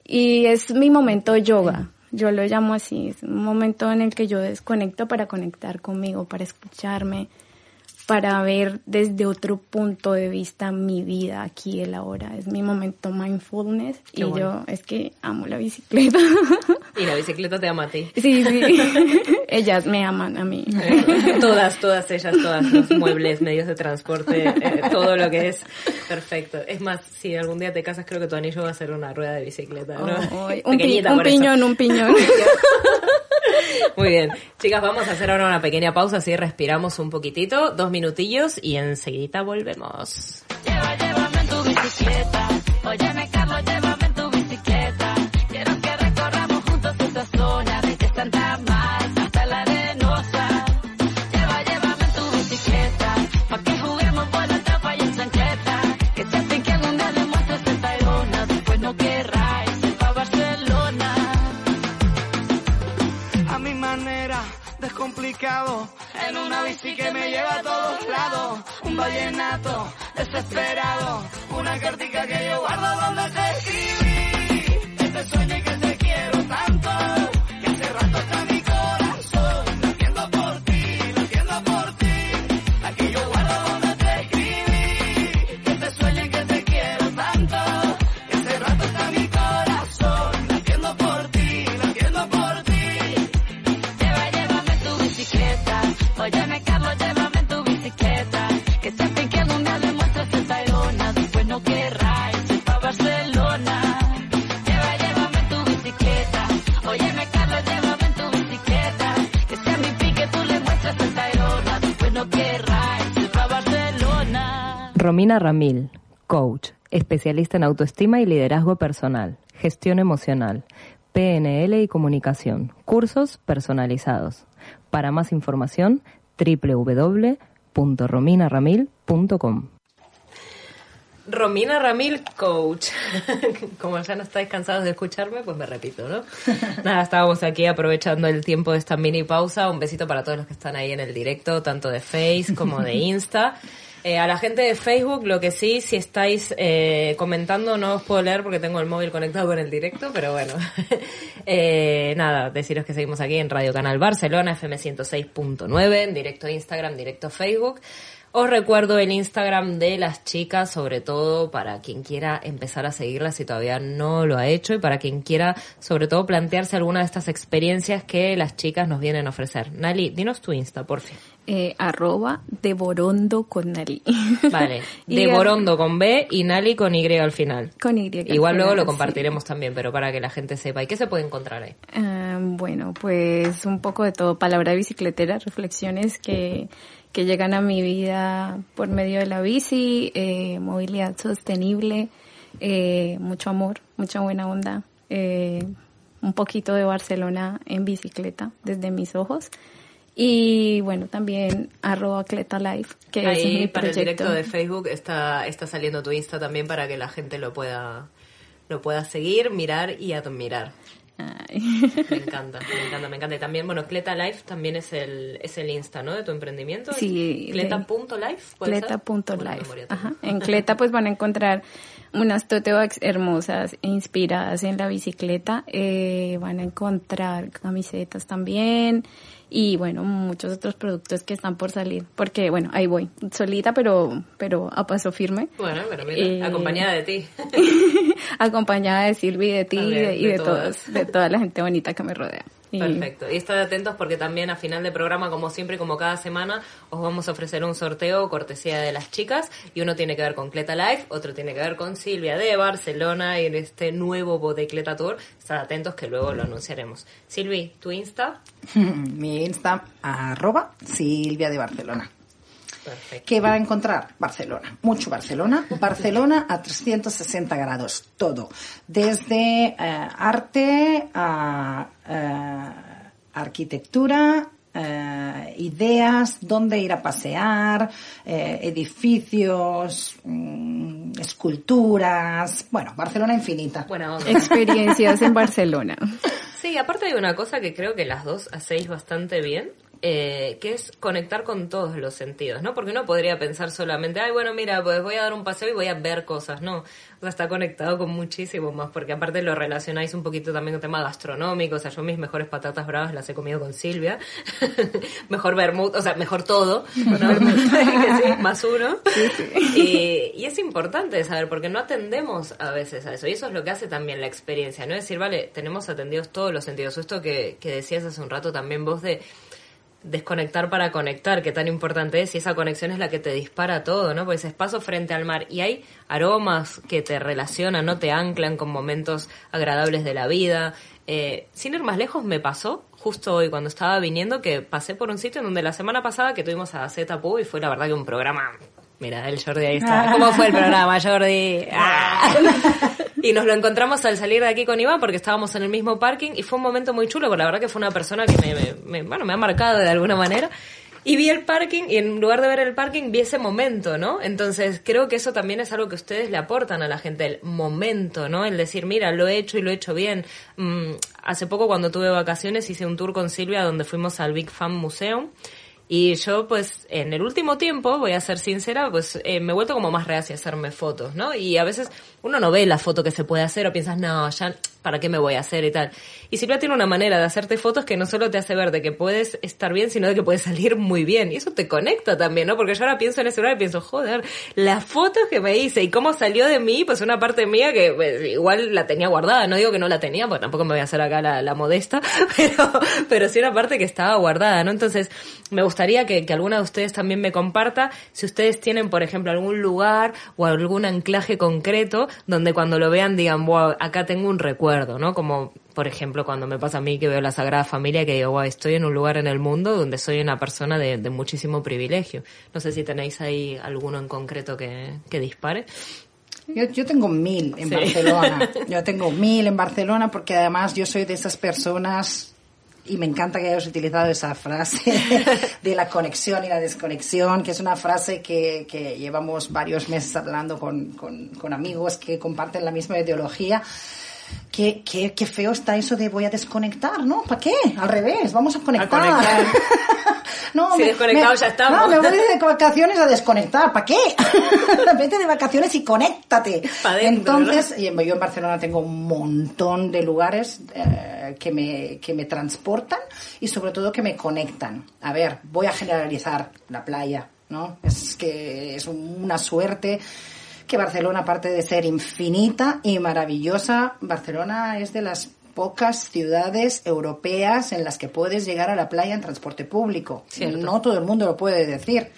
y es mi momento yoga yo lo llamo así, es un momento en el que yo desconecto para conectar conmigo, para escucharme, para ver desde otro punto de vista mi vida aquí el ahora. Es mi momento mindfulness y yo es que amo la bicicleta. Y la bicicleta te ama a ti. Sí, sí. ellas me aman a mí. todas, todas ellas, todas los muebles, medios de transporte, eh, todo lo que es perfecto. Es más, si algún día te casas, creo que tu anillo va a ser una rueda de bicicleta, ¿no? un, un piñón, un piñón. Muy bien. Chicas, vamos a hacer ahora una pequeña pausa, así respiramos un poquitito, dos minutillos y enseguida volvemos. Llévame tu bicicleta. Óyeme, bici que me lleva a todos lados. Un vallenato desesperado. Una cartica que yo guardo donde te escribí. Romina Ramil, coach, especialista en autoestima y liderazgo personal, gestión emocional, PNL y comunicación, cursos personalizados. Para más información, www.rominaramil.com. Romina Ramil, coach. Como ya no estáis cansados de escucharme, pues me repito, ¿no? Nada, estábamos aquí aprovechando el tiempo de esta mini pausa. Un besito para todos los que están ahí en el directo, tanto de Face como de Insta. Eh, a la gente de Facebook, lo que sí, si estáis eh, comentando, no os puedo leer porque tengo el móvil conectado con el directo, pero bueno. eh, nada, deciros que seguimos aquí en Radio Canal Barcelona, FM 106.9, en directo Instagram, directo Facebook. Os recuerdo el Instagram de las chicas, sobre todo para quien quiera empezar a seguirlas si todavía no lo ha hecho y para quien quiera, sobre todo, plantearse alguna de estas experiencias que las chicas nos vienen a ofrecer. Nali, dinos tu Insta, por fin. Eh, arroba Borondo con Nali. Vale, Borondo con B y Nali con Y al final. Con Y. Igual luego lo compartiremos también, pero para que la gente sepa. ¿Y qué se puede encontrar ahí? Uh, bueno, pues un poco de todo. Palabra bicicletera, reflexiones que que llegan a mi vida por medio de la bici, eh, movilidad sostenible, eh, mucho amor, mucha buena onda, eh, un poquito de Barcelona en bicicleta desde mis ojos. Y bueno, también arroba Cleta Live, que Ahí, es mi para proyecto. el directo de Facebook está, está saliendo tu Insta también para que la gente lo pueda, lo pueda seguir, mirar y admirar. Ay. Me encanta, me encanta, me encanta. Y también, bueno, Cleta Life también es el, es el Insta, ¿no? De tu emprendimiento. Sí, Cleta.life. Cleta.life. En Cleta pues van a encontrar unas tote bags hermosas e inspiradas en la bicicleta. Eh, van a encontrar camisetas también y bueno, muchos otros productos que están por salir. Porque bueno, ahí voy, solita pero, pero a paso firme. Bueno, pero mira, Eh, acompañada de ti. Acompañada de Silvi, de ti y de, de de todas. todos, de toda la gente bonita que me rodea. Perfecto. Y estad atentos porque también a final de programa, como siempre, y como cada semana, os vamos a ofrecer un sorteo cortesía de las chicas. Y uno tiene que ver con Cleta Life, otro tiene que ver con Silvia de Barcelona y en este nuevo Bodecleta Tour. Estad atentos que luego lo anunciaremos. Silvi, tu Insta. Mi Insta, arroba Silvia de Barcelona. Perfecto. ¿Qué va a encontrar? Barcelona, mucho Barcelona. Barcelona a 360 grados, todo. Desde eh, arte a eh, arquitectura, eh, ideas, dónde ir a pasear, eh, edificios, mm, esculturas. Bueno, Barcelona infinita. Buena onda. Experiencias en Barcelona. Sí, aparte hay una cosa que creo que las dos hacéis bastante bien, eh, que es conectar con todos los sentidos, ¿no? Porque uno podría pensar solamente, ay, bueno, mira, pues voy a dar un paseo y voy a ver cosas, ¿no? O sea, está conectado con muchísimo más, porque aparte lo relacionáis un poquito también con tema gastronómico, o sea, yo mis mejores patatas bravas las he comido con Silvia, mejor vermut, o sea, mejor todo, ¿no? Sí, más uno. Y, y es importante saber, porque no atendemos a veces a eso, y eso es lo que hace también la experiencia, ¿no? Es decir, vale, tenemos atendidos todos los sentidos. Esto que, que decías hace un rato también vos de desconectar para conectar, que tan importante es, y esa conexión es la que te dispara todo, ¿no? Porque dices, paso frente al mar y hay aromas que te relacionan, no te anclan con momentos agradables de la vida. Eh, sin ir más lejos, me pasó justo hoy cuando estaba viniendo que pasé por un sitio en donde la semana pasada que tuvimos a Z Pú y fue la verdad que un programa... Mira, el Jordi ahí está. ¿Cómo fue el programa, Jordi? Ah. Y nos lo encontramos al salir de aquí con Iván porque estábamos en el mismo parking y fue un momento muy chulo, porque la verdad que fue una persona que me, me- me- bueno, me ha marcado de alguna manera. Y vi el parking y en lugar de ver el parking vi ese momento, ¿no? Entonces creo que eso también es algo que ustedes le aportan a la gente, el momento, ¿no? El decir, mira, lo he hecho y lo he hecho bien. Mm, hace poco cuando tuve vacaciones hice un tour con Silvia donde fuimos al Big Fan Museum. Y yo, pues, en el último tiempo, voy a ser sincera, pues eh, me he vuelto como más reacia a hacerme fotos, ¿no? Y a veces uno no ve la foto que se puede hacer o piensas, no, ya, ¿para qué me voy a hacer y tal? Y Silvia tiene una manera de hacerte fotos que no solo te hace ver de que puedes estar bien, sino de que puedes salir muy bien. Y eso te conecta también, ¿no? Porque yo ahora pienso en ese lugar y pienso, joder, las fotos que me hice y cómo salió de mí, pues una parte mía que pues, igual la tenía guardada. No digo que no la tenía, porque tampoco me voy a hacer acá la, la modesta, pero, pero sí una parte que estaba guardada, ¿no? Entonces, me gustaría que, que alguna de ustedes también me comparta si ustedes tienen, por ejemplo, algún lugar o algún anclaje concreto donde cuando lo vean digan, wow, acá tengo un recuerdo. Recuerdo, ¿no? Como, por ejemplo, cuando me pasa a mí que veo la Sagrada Familia, que digo, wow, estoy en un lugar en el mundo donde soy una persona de, de muchísimo privilegio. No sé si tenéis ahí alguno en concreto que, que dispare. Yo, yo tengo mil en Sí. Barcelona. Yo tengo mil en Barcelona porque además yo soy de esas personas y me encanta que hayas utilizado esa frase de la conexión y la desconexión, que es una frase que, que llevamos varios meses hablando con, con, con amigos que comparten la misma ideología. Qué, qué, qué feo está eso de voy a desconectar, ¿no? ¿Para qué? Al revés, vamos a conectar. conectar. no, Si desconectados ya estamos. No, me voy de vacaciones a desconectar. ¿Para qué? Vete de vacaciones y conéctate. Dentro, Entonces, y yo en Barcelona tengo un montón de lugares eh, que, me, que me transportan y sobre todo que me conectan. A ver, voy a generalizar la playa, ¿no? Es que es una suerte que Barcelona, aparte de ser infinita y maravillosa, Barcelona es de las pocas ciudades europeas en las que puedes llegar a la playa en transporte público. Cierto. No todo el mundo lo puede decir.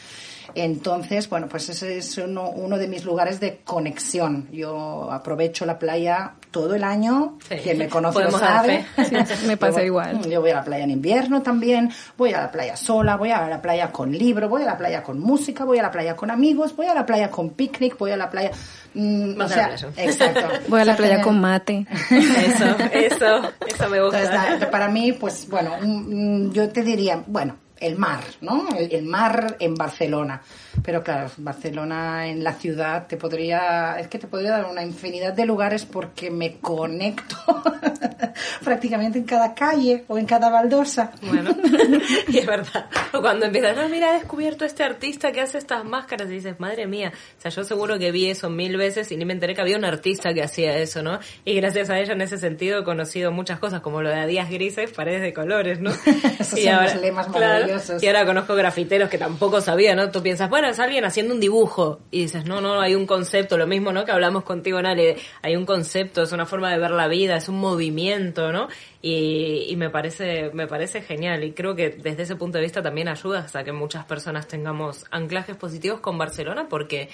Entonces, bueno, pues ese es uno, uno de mis lugares de conexión. Yo aprovecho la playa todo el año. Sí. Quien me conoce lo sabe. Sí, me pasa Yo- igual. Yo voy a la playa en invierno también, voy a la playa sola, voy a la playa con libro, voy a la playa con música, voy a la playa con amigos, voy a la playa con picnic, voy a la playa... mm, o sea, exacto. Voy a la playa con mate. Eso, eso, eso me gusta. entonces, para mí, pues bueno, mm, yo te diría, bueno, el mar, ¿no? El, el mar en Barcelona. Pero claro, Barcelona en la ciudad te podría, es que te podría dar una infinidad de lugares porque me conecto prácticamente en cada calle o en cada baldosa. Bueno, y es verdad. O cuando empiezas, no, mira, he descubierto este artista que hace estas máscaras y dices, madre mía. O sea, yo seguro que vi eso mil veces y ni me enteré que había un artista que hacía eso, ¿no? Y gracias a ella en ese sentido he conocido muchas cosas, como lo de a días grises, paredes de colores, ¿no? Esos son los lemas y ahora conozco grafiteros que tampoco sabía, ¿no? Tú piensas, bueno, es alguien haciendo un dibujo. Y dices, no, no, hay un concepto, lo mismo, ¿no? Que hablamos contigo, Nale. Hay un concepto, es una forma de ver la vida, es un movimiento, ¿no? Y, y me parece, me parece genial. Y creo que desde ese punto de vista también ayuda a que muchas personas tengamos anclajes positivos con Barcelona porque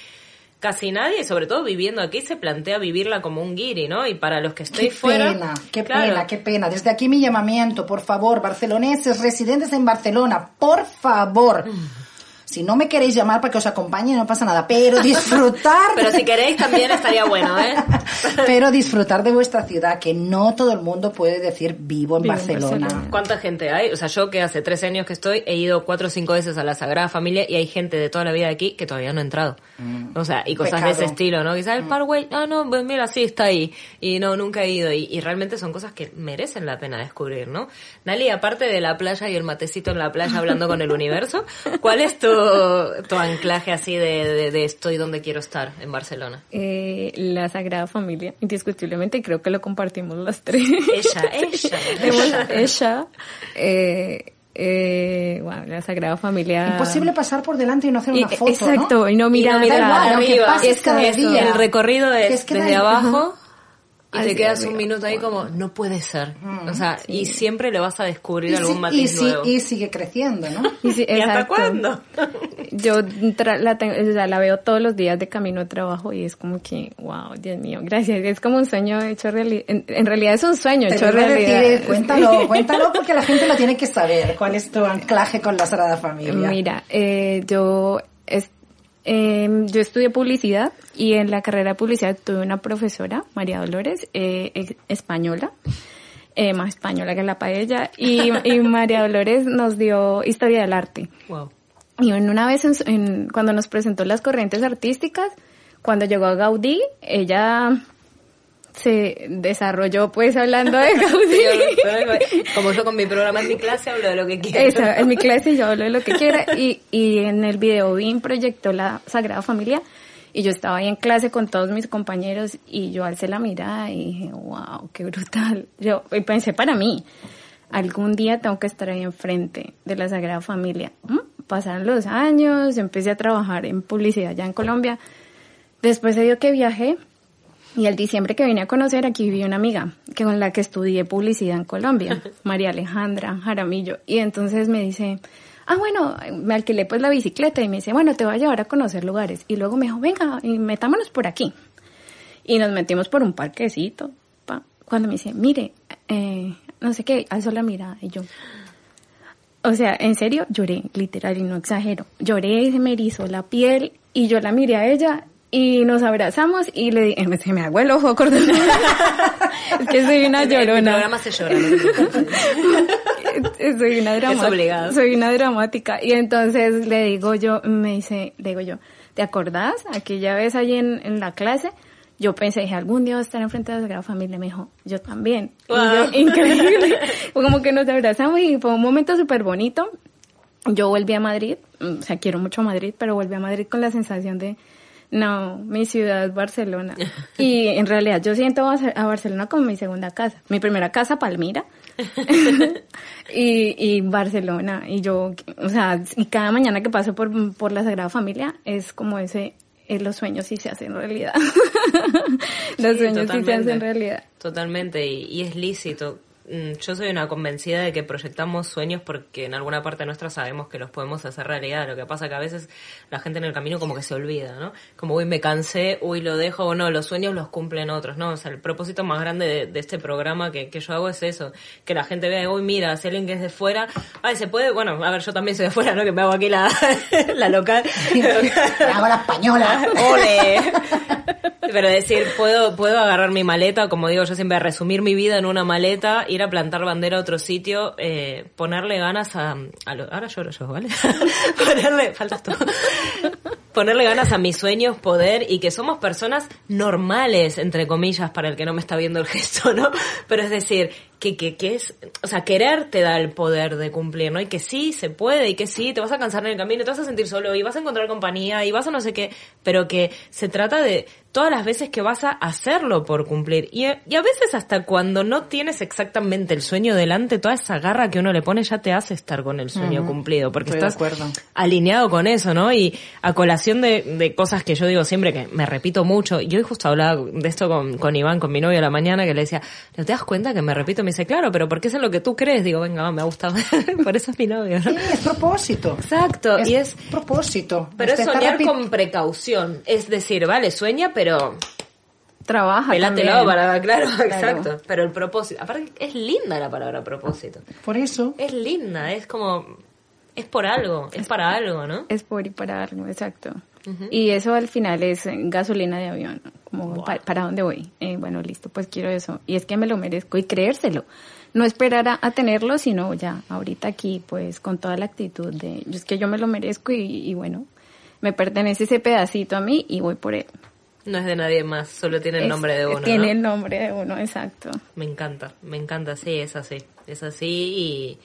casi nadie, sobre todo viviendo aquí, se plantea vivirla como un guiri, ¿no? Y para los que estoy Qué fuera. pena, qué claro, pena, qué pena. Desde aquí mi llamamiento, por favor, barceloneses, residentes en Barcelona, por favor. Si no me queréis llamar para que os acompañe, no pasa nada, pero disfrutar. Pero si queréis también estaría bueno, ¿eh? pero disfrutar de vuestra ciudad, que no todo el mundo puede decir vivo en Vivo en Barcelona. Barcelona. ¿Cuánta gente hay? O sea, yo que hace 13 años que estoy, he ido cuatro o cinco veces a la Sagrada Familia y hay gente de toda la vida aquí que todavía no ha entrado. O sea, y cosas de Pecado. ese estilo, ¿no? Quizás el Parkway, ah, no, pues mira, sí, está ahí. Y no, nunca he ido. Y, y realmente son cosas que merecen la pena descubrir, ¿no? Nali, aparte de la playa y el matecito en la playa hablando con el universo, ¿cuál es tu, tu anclaje así de, de, de estoy donde quiero estar en Barcelona? Eh, la Sagrada Familia, indiscutiblemente, y creo que lo compartimos las tres. Ella, ella, ella. ella, eh, eh, wow, la Sagrada Familia. Imposible pasar por delante y no hacer una Y- foto, exacto, ¿no? y no mirar mirar Da igual, lo que arriba. pases cada Eso, día. El recorrido es Que es que desde abajo y te quedas un minuto ahí como, no puede ser. O sea, y siempre le vas a descubrir Y, algún si- matiz y si- nuevo. y sigue creciendo, ¿no? Y, sí, ¿Y hasta cuándo? Yo la, tengo- o sea, la veo todos los días de camino a trabajo y es como que, wow, Dios mío, gracias. Es como un sueño hecho realidad. En, en realidad es un sueño hecho realidad. decir, cuéntalo, cuéntalo porque la gente lo tiene que saber. ¿Cuál es tu anclaje con la Sagrada Familia? Mira, eh, yo, es, eh, yo estudié publicidad y en la carrera de publicidad tuve una profesora, María Dolores, eh, española, eh, más española que la paella, y, y María Dolores nos dio historia del arte. Wow. Y una vez en- en- cuando nos presentó las corrientes artísticas, cuando llegó a Gaudí, ella se desarrolló pues hablando de Gaudí. Como yo con mi programa en mi clase hablo de lo que quiero. Esa, en mi clase yo hablo de lo que quiera y, y en el video BIM proyectó la Sagrada Familia y yo estaba ahí en clase con todos mis compañeros y yo alcé la mirada y dije, wow, qué brutal. Yo y pensé para mí, algún día tengo que estar ahí enfrente de la Sagrada Familia. ¿Mm? Pasaron los años, empecé a trabajar en publicidad ya en Colombia. Después se dio que viajé y el diciembre que vine a conocer, aquí viví una amiga que con la que estudié publicidad en Colombia, María Alejandra Jaramillo. Y entonces me dice, ah, bueno, me alquilé pues la bicicleta y me dice, bueno, te voy a llevar a conocer lugares. Y luego me dijo, venga, y metámonos por aquí. Y nos metimos por un parquecito. pa. cuando me dice, mire, eh, no sé qué, alzó la mirada y yo, o sea, en serio, lloré, literal, y no exagero. Lloré, se me erizó la piel y yo la miré a ella y nos abrazamos y le dije, se me hago el ojo es que soy una En el llorona. programa se llora. ¿no? soy una dramática. Soy una dramática. Y entonces le digo yo, me dice, le digo yo, ¿te acordás? Aquella vez allí en, en la clase, yo pensé, dije, algún día voy a estar enfrente de la Sagrada Familia. Me dijo, yo también. Y Wow. yo, increíble. Como que nos abrazamos y fue un momento súper bonito. Yo volví a Madrid, mm, o sea, quiero mucho a Madrid, pero volví a Madrid con la sensación de, no, mi ciudad es Barcelona. Y en realidad yo siento a Barcelona como mi segunda casa. Mi primera casa, Palmira. y, y Barcelona. Y yo, o sea, y cada mañana que paso por, por la Sagrada Familia es como ese, eh, los sueños sí se hacen realidad. los Sí, sueños sí se hacen realidad. Totalmente, y, y es lícito. Mm, Yo soy una convencida de que proyectamos sueños porque en alguna parte nuestra sabemos que los podemos hacer realidad. Lo que pasa que a veces la gente en el camino como que se olvida, ¿no? Como, uy, me cansé, uy, lo dejo, o no, los sueños los cumplen otros, ¿no? O sea, el propósito más grande de, de este programa que, que yo hago es eso, que la gente vea, uy, mira, si alguien que es de fuera, ay, se puede, bueno, a ver, yo también soy de fuera, ¿no? Que me hago aquí la, la local. Me hago la española. ¡Ole! Pero decir, puedo, puedo agarrar mi maleta, como digo yo siempre, resumir mi vida en una maleta, ir a plantar bandera a otro sitio, eh, ponerle ganas a, a lo- ahora lloro yo, ¿vale? ponerle, faltas tú. Ponerle ganas a mis sueños, poder, y que somos personas normales, entre comillas, para el que no me está viendo el gesto, ¿no? Pero es decir, que, que, que es, o sea, querer te da el poder de cumplir, ¿no? Y que sí, se puede, y que sí, te vas a cansar en el camino, te vas a sentir solo, y vas a encontrar compañía, y vas a no sé qué, pero que se trata de todas las veces que vas a hacerlo por cumplir. Y, y a veces hasta cuando no tienes exactamente el sueño delante, toda esa garra que uno le pone ya te hace estar con el sueño cumplido, porque Estoy estás alineado con eso, ¿no? Y a colación de, de cosas que yo digo siempre, que me repito mucho, y hoy justo hablaba de esto con, con Iván, con mi novio a la mañana, que le decía, ¿no te das cuenta que me repito? Dice, claro, pero porque es en lo que tú crees. Digo, venga, me ha gustado. Por eso es mi novio, ¿no? Sí, es propósito. Exacto, y es... propósito. Pero es Usted está soñar con precaución. Es decir, vale, sueña, pero Trabaja pelátelo también. para, claro, Claro. exacto. Pero el propósito, aparte es linda la palabra propósito. Por eso. Es linda, es como, es por algo, es para algo, ¿no? Es por y para algo, exacto. Y eso al final es gasolina de avión, ¿no? Como pa- para dónde voy. Eh, bueno, listo, pues quiero eso. Y es que me lo merezco y creérselo. No esperar a, a tenerlo, sino ya ahorita aquí, pues con toda la actitud de, es que yo me lo merezco y, y bueno, me pertenece ese pedacito a mí y voy por él. No es de nadie más, solo tiene el nombre de uno. Tiene ¿no? el nombre de uno, exacto. Me encanta, me encanta, sí, es así, es así y,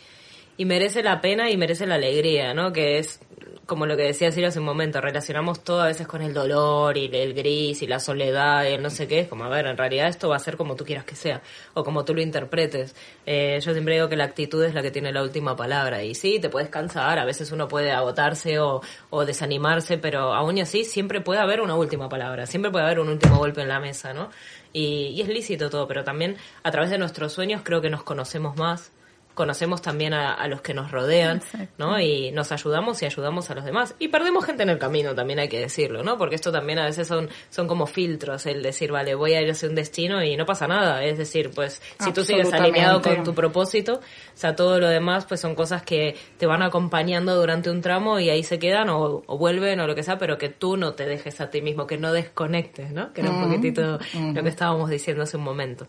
y merece la pena y merece la alegría, ¿no? Que es como lo que decía Silvia hace un momento, relacionamos todo a veces con el dolor y el gris y la soledad y el no sé qué, es como, a ver, en realidad esto va a ser como tú quieras que sea o como tú lo interpretes. Eh, yo siempre digo que la actitud es la que tiene la última palabra y sí, te puedes cansar, a veces uno puede agotarse o, o desanimarse, pero aún y así siempre puede haber una última palabra, siempre puede haber un último golpe en la mesa, ¿no? Y, y es lícito todo, pero también a través de nuestros sueños creo que nos conocemos más, conocemos también a, a los que nos rodean, Exacto. ¿no? Y nos ayudamos y ayudamos a los demás. Y perdemos gente en el camino, también hay que decirlo, ¿no? Porque esto también a veces son, son como filtros, el decir, vale, voy a ir hacia un destino y no pasa nada. Es decir, pues, si tú sigues alineado con tu propósito, o sea, todo lo demás, pues son cosas que te van acompañando durante un tramo y ahí se quedan o, o vuelven o lo que sea, pero que tú no te dejes a ti mismo, que no desconectes, ¿no? Que era un poquitito lo que estábamos diciendo hace un momento.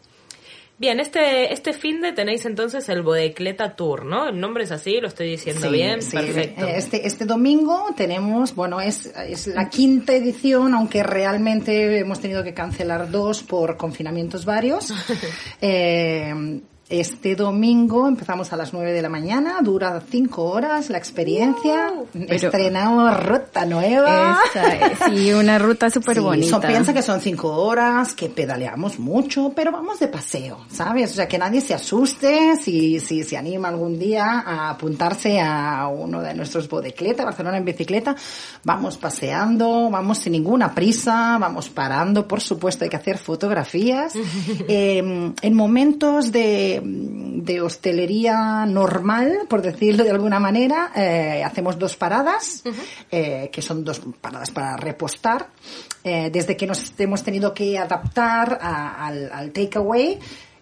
Bien, este, este fin de tenéis entonces el Bodecleta Tour, ¿no? El nombre es así, lo estoy diciendo Sí, bien, sí. perfecto. Eh, Este, este domingo tenemos, bueno, es, es la quinta edición, aunque realmente hemos tenido que cancelar dos por confinamientos varios. Eh, este domingo empezamos a las 9 de la mañana, dura cinco horas la experiencia. Estrenamos ruta nueva. Esa es, sí, una ruta súper Sí, bonita. son- piensa que son cinco horas, que pedaleamos mucho, pero vamos de paseo, ¿sabes? O sea, que nadie se asuste si, si se anima algún día a apuntarse a uno de nuestros bodecleta, Barcelona en bicicleta. Vamos paseando, vamos sin ninguna prisa, vamos parando, por supuesto, hay que hacer fotografías. Eh, en momentos de, de hostelería normal, por decirlo de alguna manera, eh, hacemos dos paradas, eh, que son dos paradas para repostar. Eh, desde que nos hemos tenido que adaptar a- al, al takeaway,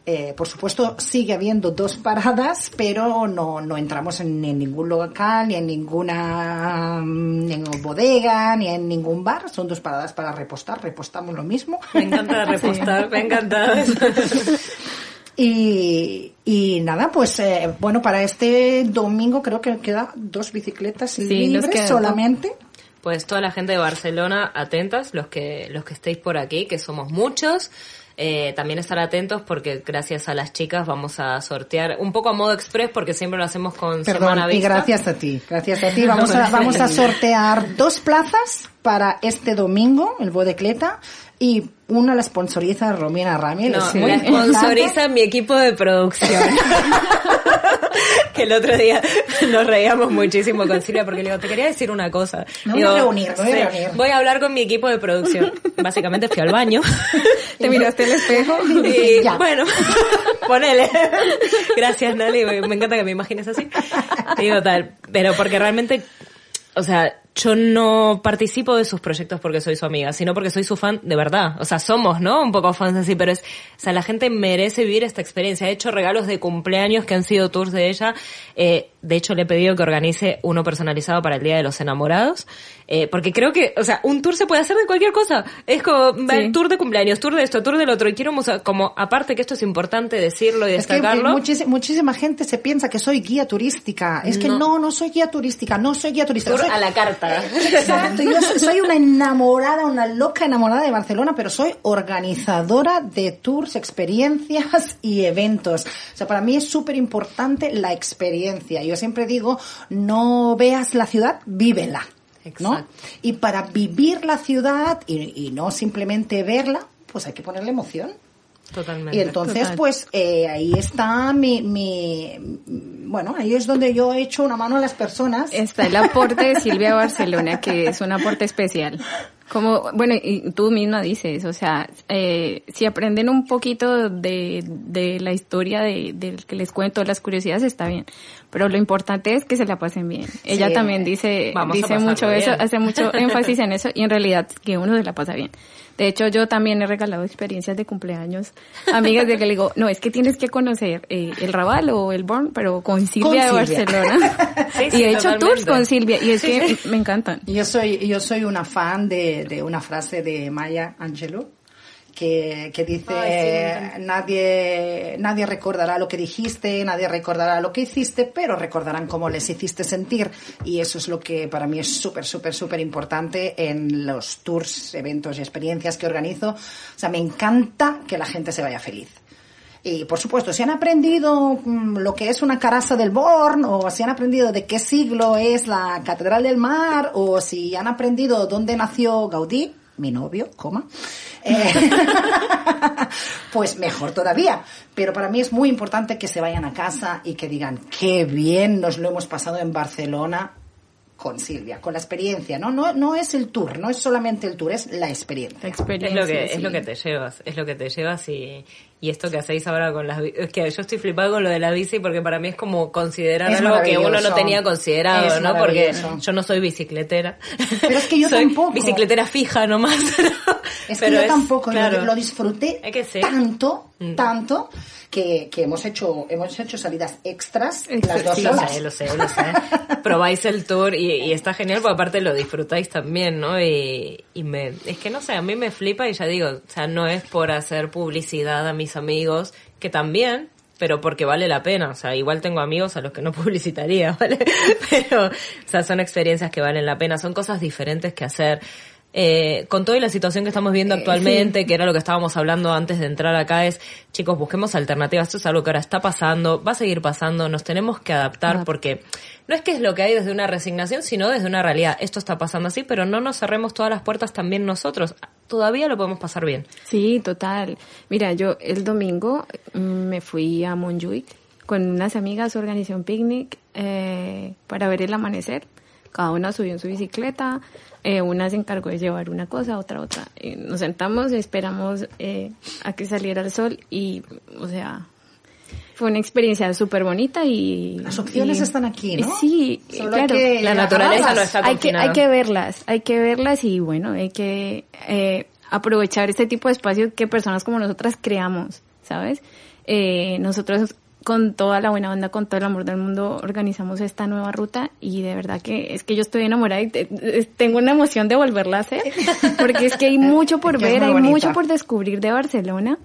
Eh, por supuesto, sigue habiendo dos paradas, pero no, no entramos en, en ningún local, ni en ninguna mm, ni en bodega, ni en ningún bar. Son dos paradas para repostar. Repostamos lo mismo. Me encanta repostar, me encanta. Y, y nada, pues eh, bueno, para este domingo creo que queda dos bicicletas Sí, libres solamente. Pues toda la gente de Barcelona, atentas, los que, los que estéis por aquí, que somos muchos. Eh, también estar atentos porque gracias a las chicas vamos a sortear un poco a modo express porque siempre lo hacemos con Perdón, Semana y Vista. gracias a ti, gracias a ti. Vamos a, vamos a sortear dos plazas para este domingo, el Bodecleta, y una la sponsoriza Romina Ramírez. No, muy la sponsoriza mi equipo de producción. que el otro día nos reíamos muchísimo con Silvia porque le digo, te quería decir una cosa. Voy Digo, a reunir, me voy a sí, reunir. voy a hablar con mi equipo de producción. Básicamente fui al baño. Te miraste al espejo. Y Ya. bueno, ponele. Gracias, Nali. Me encanta que me imagines así. Y total. Pero porque realmente, o sea, yo no participo de sus proyectos porque soy su amiga, sino porque soy su fan de verdad. O sea, somos, ¿no? Un poco fans así, pero es, o sea, la gente merece vivir esta experiencia. He hecho regalos de cumpleaños que han sido tours de ella. Eh, de hecho, le he pedido que organice uno personalizado para el Día de los Enamorados. Eh, porque creo que, o sea, un tour se puede hacer de cualquier cosa. Es como, va, Sí. tour de cumpleaños, tour de esto, tour del otro. Y quiero, como, aparte que esto es importante decirlo y Es que eh, destacarlo. muchis- muchísima gente se piensa que soy guía turística. Es que No. no, no soy guía turística, no soy guía turística. tour soy- a la carta. Exacto, yo soy, soy una enamorada, una loca enamorada de Barcelona, pero soy organizadora de tours, experiencias y eventos. O sea, para mí es súper importante la experiencia. Yo siempre digo, no veas la ciudad, vívela. ¿no? Exacto. Y para vivir la ciudad y, y no simplemente verla, pues hay que ponerle emoción. Totalmente. Y entonces, Total. pues eh, ahí está mi, mi, bueno, ahí es donde yo he hecho una mano a las personas. Está el aporte de Silvia Barcelona, que es un aporte especial. Como, bueno, y tú misma dices, o sea, eh, si aprenden un poquito de, de la historia de, del que les cuento, las curiosidades, está bien. Pero lo importante es que se la pasen bien. Ella Sí. también dice, Vamos dice mucho eso, hace mucho énfasis en eso, y en realidad que uno se la pasa bien. De hecho, yo también he regalado experiencias de cumpleaños, amigas de que le digo, no, es que tienes que conocer eh, el Raval o el Born, pero con Silvia de Silvia. Barcelona. Sí, sí, y he hecho totalmente. tours con Silvia, y es que me encantan. Yo soy, yo soy una fan de, de una frase de Maya Angelou que, que dice Ay, sí, nadie, nadie recordará lo que dijiste, nadie recordará lo que hiciste, pero recordarán cómo les hiciste sentir. Y eso es lo que para mí es súper, súper, súper importante en los tours, eventos y experiencias que organizo. O sea, me encanta que la gente se vaya feliz. Y por supuesto, si han aprendido mm, lo que es una caraza del Born, o si han aprendido de qué siglo es la Catedral del Mar, o si han aprendido dónde nació Gaudí, mi novio, coma, eh, pues mejor todavía. Pero para mí es muy importante que se vayan a casa y que digan, qué bien nos lo hemos pasado en Barcelona con Silvia, con la experiencia, ¿no? No, no es el tour, no es solamente el tour, es la experiencia. La Es experiencia. lo que, es lo que te llevas, es lo que te llevas y, y esto que hacéis ahora con las es que yo estoy flipada con lo de la bici porque para mí es como considerar Es algo que uno no tenía considerado, Es ¿no? Porque yo no soy bicicletera. Pero es que yo soy tampoco. bicicletera fija nomás. Es que Pero yo tampoco, lo- claro. lo, disfruté Es que sí. tanto, Mm. tanto, que, que hemos hecho hemos hecho salidas extras Extra, las dos sí, Lo sé, lo sé, lo sé. Probáis el tour y, y está genial porque aparte lo disfrutáis también, ¿no? Y, y me, es que no sé, a mí me flipa y ya digo, o sea, no es por hacer publicidad a mis amigos, que también, pero porque vale la pena. O sea, igual tengo amigos a los que no publicitaría, ¿vale? Pero, o sea, son experiencias que valen la pena, son cosas diferentes que hacer. Eh, con toda la situación que estamos viendo actualmente, que era lo que estábamos hablando antes de entrar acá, es, chicos, busquemos alternativas. Esto es algo que ahora está pasando, va a seguir pasando, nos tenemos que adaptar porque no es que es lo que hay desde una resignación, sino desde una realidad. Esto está pasando así, pero no nos cerremos todas las puertas también nosotros. Todavía lo podemos pasar bien. Sí, total. Mira, yo el domingo mm, me fui a Montjuic con unas amigas, organizé un picnic eh, para ver el amanecer. Cada una subió en su bicicleta, eh, una se encargó de llevar una cosa, otra otra. Y nos sentamos, esperamos eh, a que saliera el sol y, o sea, fue una experiencia súper bonita y... Las opciones y- están aquí, ¿no? Sí, Solo claro. hay que La naturaleza no está hay que, hay que verlas, hay que verlas y bueno, hay que eh, aprovechar este tipo de espacios que personas como nosotras creamos, ¿sabes? Eh, nosotros con toda la buena onda, con todo el amor del mundo, organizamos esta nueva ruta y de verdad que es que yo estoy enamorada y tengo una emoción de volverla a hacer, porque es que hay mucho por que ver, hay bonita. mucho por descubrir de Barcelona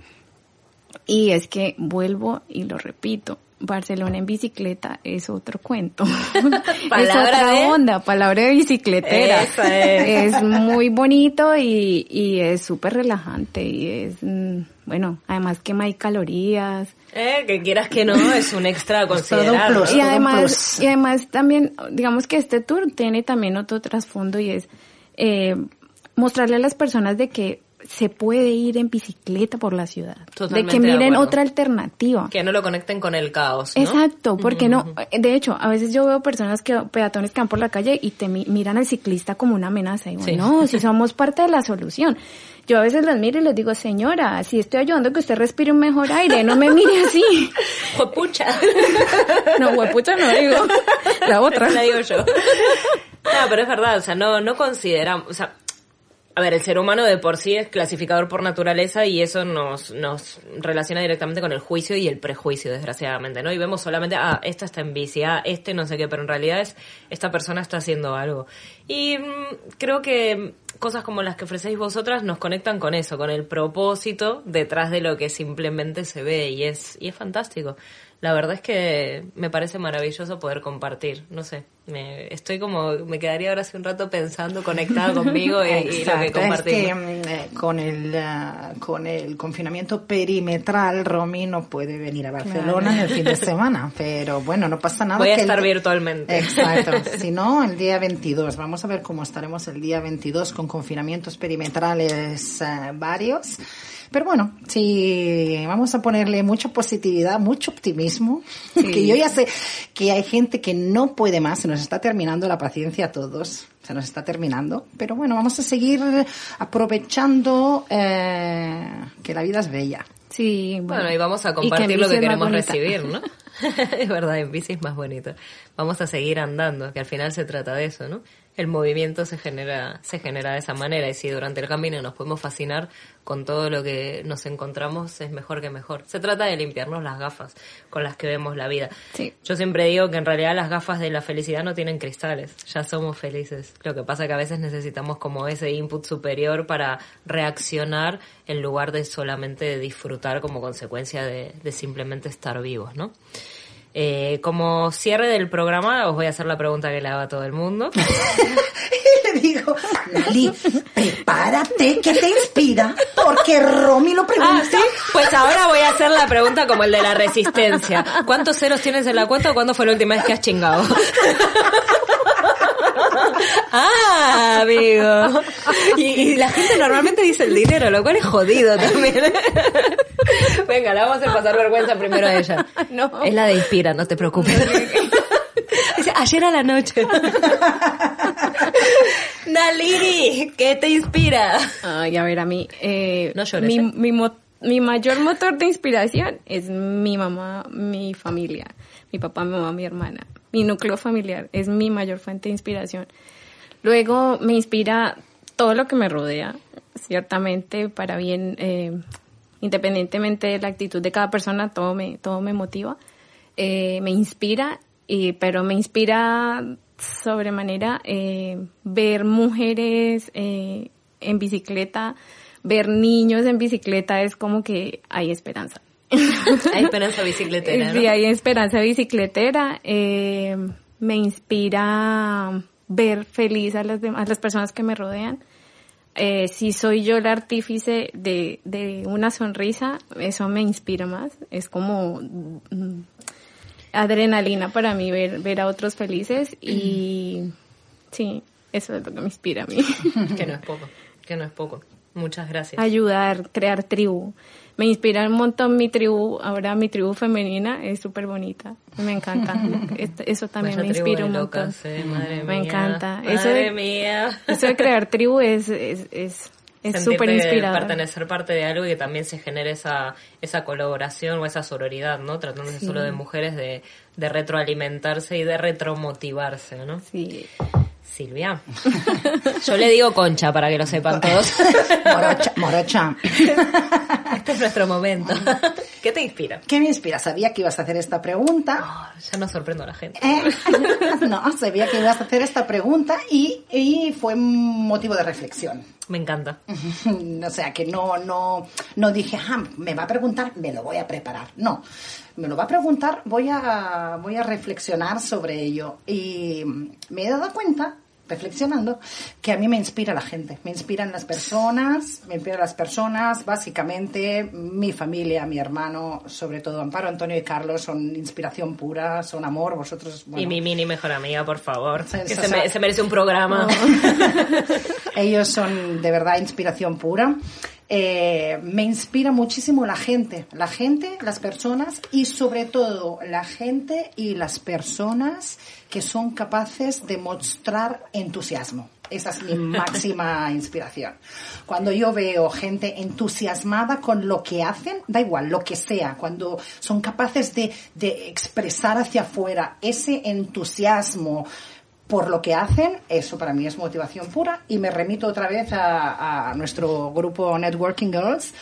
y es que vuelvo y lo repito. Barcelona en bicicleta es otro cuento. es Palabra otra de- onda, palabra de bicicletera. Es. Es muy bonito y, y es súper relajante y es, mm, bueno, además quema hay calorías. Eh, que quieras que no, es un extra a todo un considerar. plus. ¿no? Y todo un además, plus. y además también, digamos que este tour tiene también otro trasfondo y es eh, mostrarle a las personas de que se puede ir en bicicleta por la ciudad. Totalmente de que miren otra alternativa. Que no lo conecten con el caos, ¿no? Exacto, porque no, de hecho, a veces yo veo personas que, peatones que van por la calle y te mi- miran al ciclista como una amenaza. Y digo, Sí. no, si somos parte de la solución. Yo a veces los miro y les digo, señora, si estoy ayudando a que usted respire un mejor aire, no me mire así. Juepucha. No, huepucha no digo, la otra. La digo yo. No, pero es verdad, o sea, no, no consideramos, o sea, a ver, el ser humano de por sí es clasificador por naturaleza y eso nos, nos relaciona directamente con el juicio y el prejuicio, desgraciadamente, ¿no? Y vemos solamente, ah, esta está en bici, ah, este no sé qué, pero en realidad es, esta persona está haciendo algo. Y mm, creo que cosas como las que ofrecéis vosotras nos conectan con eso, con el propósito detrás de lo que simplemente se ve y es, y es fantástico. La verdad es que me parece maravilloso poder compartir, no sé, me, estoy como, me quedaría ahora hace un rato pensando, conectada conmigo y, y lo que Exacto, es compartimos. que mm, eh, con el ah, con el confinamiento perimetral Romy no puede venir a Barcelona en el fin de semana, pero bueno, no pasa nada. Voy a que el estar di- virtualmente. Exacto, si no, el día 22, vamos a ver cómo estaremos el día 22 con confinamientos perimetrales eh, varios. Pero bueno, sí, vamos a ponerle mucha positividad, mucho optimismo, que yo ya sé que hay gente que no puede más, se nos está terminando la paciencia a todos, se nos está terminando, pero bueno, vamos a seguir aprovechando eh, que la vida es bella. Sí, bueno. Bueno, y vamos a compartir lo que queremos recibir, ¿no? es verdad, en bici es más bonito. Vamos a seguir andando, que al final se trata de eso, ¿no? El movimiento se genera, se genera de esa manera y si durante el camino nos podemos fascinar con todo lo que nos encontramos, es mejor que mejor. Se trata de limpiarnos las gafas con las que vemos la vida. Sí. Yo siempre digo que en realidad las gafas de la felicidad no tienen cristales, ya somos felices. Lo que pasa que a veces necesitamos como ese input superior para reaccionar en lugar de solamente disfrutar como consecuencia de, de simplemente estar vivos, ¿no? Eh, como cierre del programa, os voy a hacer la pregunta que le hago a todo el mundo. Y le digo, Nali, prepárate, que te inspira, porque Romy lo pregunta. Ah, ¿sí? Pues ahora voy a hacer la pregunta como el de la resistencia. ¿Cuántos ceros tienes en la cuenta o cuándo fue la última vez que has chingado? ah, amigo. Y, y la gente normalmente dice el dinero, lo cual es jodido también. Venga, la vamos a pasar vergüenza primero a ella. No. Es la de Inspira, no te preocupes. Dice, ayer a la noche. Naliri, ¿qué te inspira? Ay, a ver, a mí, eh, No llores, mi, ¿eh? mi, mo- mi mayor motor de inspiración es mi mamá, mi familia, mi papá, mi mamá, mi hermana. Mi núcleo familiar es mi mayor fuente de inspiración. Luego me inspira todo lo que me rodea, ciertamente para bien, eh, independientemente de la actitud de cada persona, todo me, todo me motiva, eh, me inspira, y, pero me inspira sobremanera eh, ver mujeres eh, en bicicleta, ver niños en bicicleta, es como que hay esperanza. Hay esperanza bicicletera, ¿no? Sí, hay esperanza bicicletera. eh, me inspira ver feliz a las, a las personas que me rodean. Eh, si soy yo el artífice de, de una sonrisa, eso me inspira más. Es como mm, adrenalina para mí ver, ver a otros felices y sí, eso es lo que me inspira a mí. Que no es poco, que no es poco. Muchas gracias. Ayudar, crear tribu. Me inspira un montón mi tribu, ahora mi tribu femenina es súper bonita, me encanta. Eso también Vaya me inspira un locas, montón. eh, madre me mía. encanta. Madre eso de, mía. eso de crear tribu es es es es súper inspirador. pertenecer parte de algo y que también se genere esa, esa colaboración o esa sororidad, ¿no? Tratándose Sí. solo de mujeres de, de retroalimentarse y de retromotivarse, ¿no? Sí. Silvia. Yo le digo concha para que lo sepan todos. Morocha, morocha. Este es nuestro momento. ¿Qué te inspira? ¿Qué me inspira? Sabía que ibas a hacer esta pregunta. Oh, ya no sorprendo a la gente. Eh, no, sabía que ibas a hacer esta pregunta y, y fue un motivo de reflexión. Me encanta. o sea, que no, no, no dije, ah, me va a preguntar, me lo voy a preparar. No, me lo va a preguntar, voy a, voy a reflexionar sobre ello. Y me he dado cuenta reflexionando, que a mí me inspira la gente, me inspiran las personas, me inspiran las personas, básicamente mi familia, mi hermano, sobre todo Amparo, Antonio y Carlos son inspiración pura, son amor, vosotros... y mi mini mejor amiga, por favor, que se- se, me- se merece un programa. Ellos son de verdad inspiración pura. Eh, me inspira muchísimo la gente, la gente, las personas y sobre todo la gente y las personas que son capaces de mostrar entusiasmo. Esa es mi máxima inspiración. Cuando yo veo gente entusiasmada con lo que hacen, da igual, lo que sea, cuando son capaces de, de expresar hacia afuera ese entusiasmo, por lo que hacen, eso para mí es motivación pura. Y me remito otra vez a, a nuestro grupo Networking Girls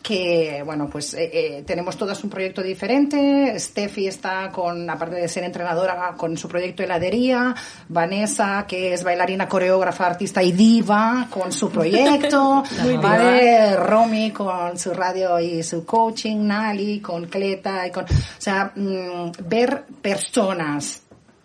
que bueno pues eh, eh, tenemos todas un proyecto diferente. Steffi está con aparte de ser entrenadora con su proyecto heladería. Vanessa que es bailarina coreógrafa artista y diva con su proyecto. Vale Romy con su radio y su coaching Nali con Cleta y con o sea mm, ver personas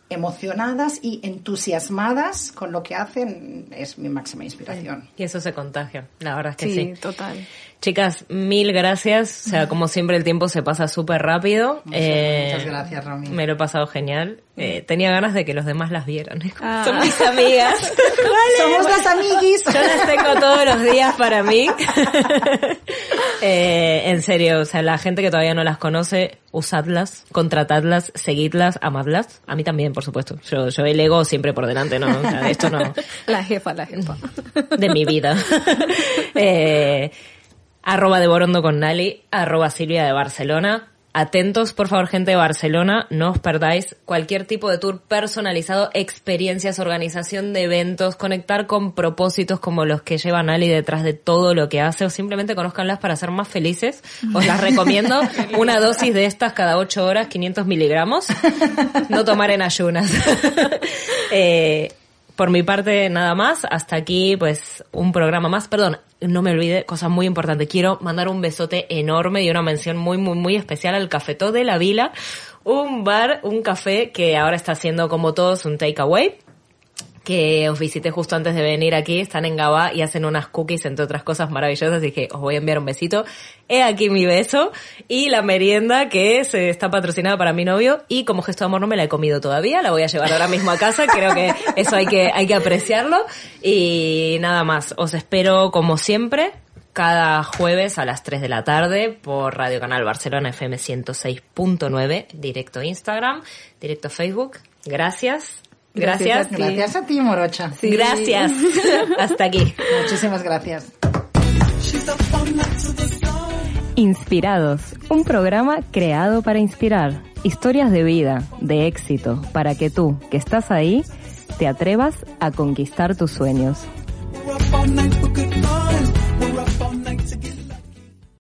emocionadas y entusiasmadas con lo que hacen es mi máxima inspiración. Y eso se contagia, la verdad es que Sí, sí. total. Chicas, mil gracias. O sea, como siempre el tiempo se pasa súper rápido. Muchas- Eh, muchas gracias, Romy. Me lo he pasado genial. Eh, tenía ganas de que los demás las vieran. Ah. Son mis amigas. Somos las amiguis. Yo las tengo todos los días para mí. Eh, en serio, o sea, la gente que todavía no las conoce, usadlas, contratadlas, seguidlas, amadlas. A mí también, por supuesto. Yo, yo el ego siempre por delante, ¿no? O sea, esto no, La jefa, la jefa. de mi vida. eh, arroba de Borondo con Nali, arroba Silvia de Barcelona. Atentos, por favor, gente de Barcelona, no os perdáis cualquier tipo de tour personalizado, experiencias, organización de eventos, conectar con propósitos como los que lleva Nali detrás de todo lo que hace, o simplemente conozcanlas para ser más felices. Os las recomiendo. Una dosis de estas cada 8 horas, 500 miligramos. No tomar en ayunas. eh, por mi parte, nada más. Hasta aquí, pues, un programa más. Perdón, no me olvide, cosa muy importante. Quiero mandar un besote enorme y una mención muy, muy, muy especial al Cafetó de la Vila. Un bar, un café que ahora está haciendo como todos un takeaway que os visité justo antes de venir aquí, están en Gabá y hacen unas cookies, entre otras cosas maravillosas, y dije, os voy a enviar un besito. He aquí mi beso y la merienda que se está patrocinada para mi novio y como gesto de amor no me la he comido todavía, la voy a llevar ahora mismo a casa, creo que eso hay que, hay que apreciarlo y nada más, os espero como siempre cada jueves a las 3 de la tarde por Radio Canal Barcelona FM 106.9, directo Instagram, directo Facebook. Gracias. Gracias. Gracias a ti. Gracias a ti, Morocha. Gracias. Hasta aquí. Muchísimas gracias. Inspirados, un programa creado para inspirar. Historias de vida, de éxito, para que tú, que estás ahí, te atrevas a conquistar tus sueños.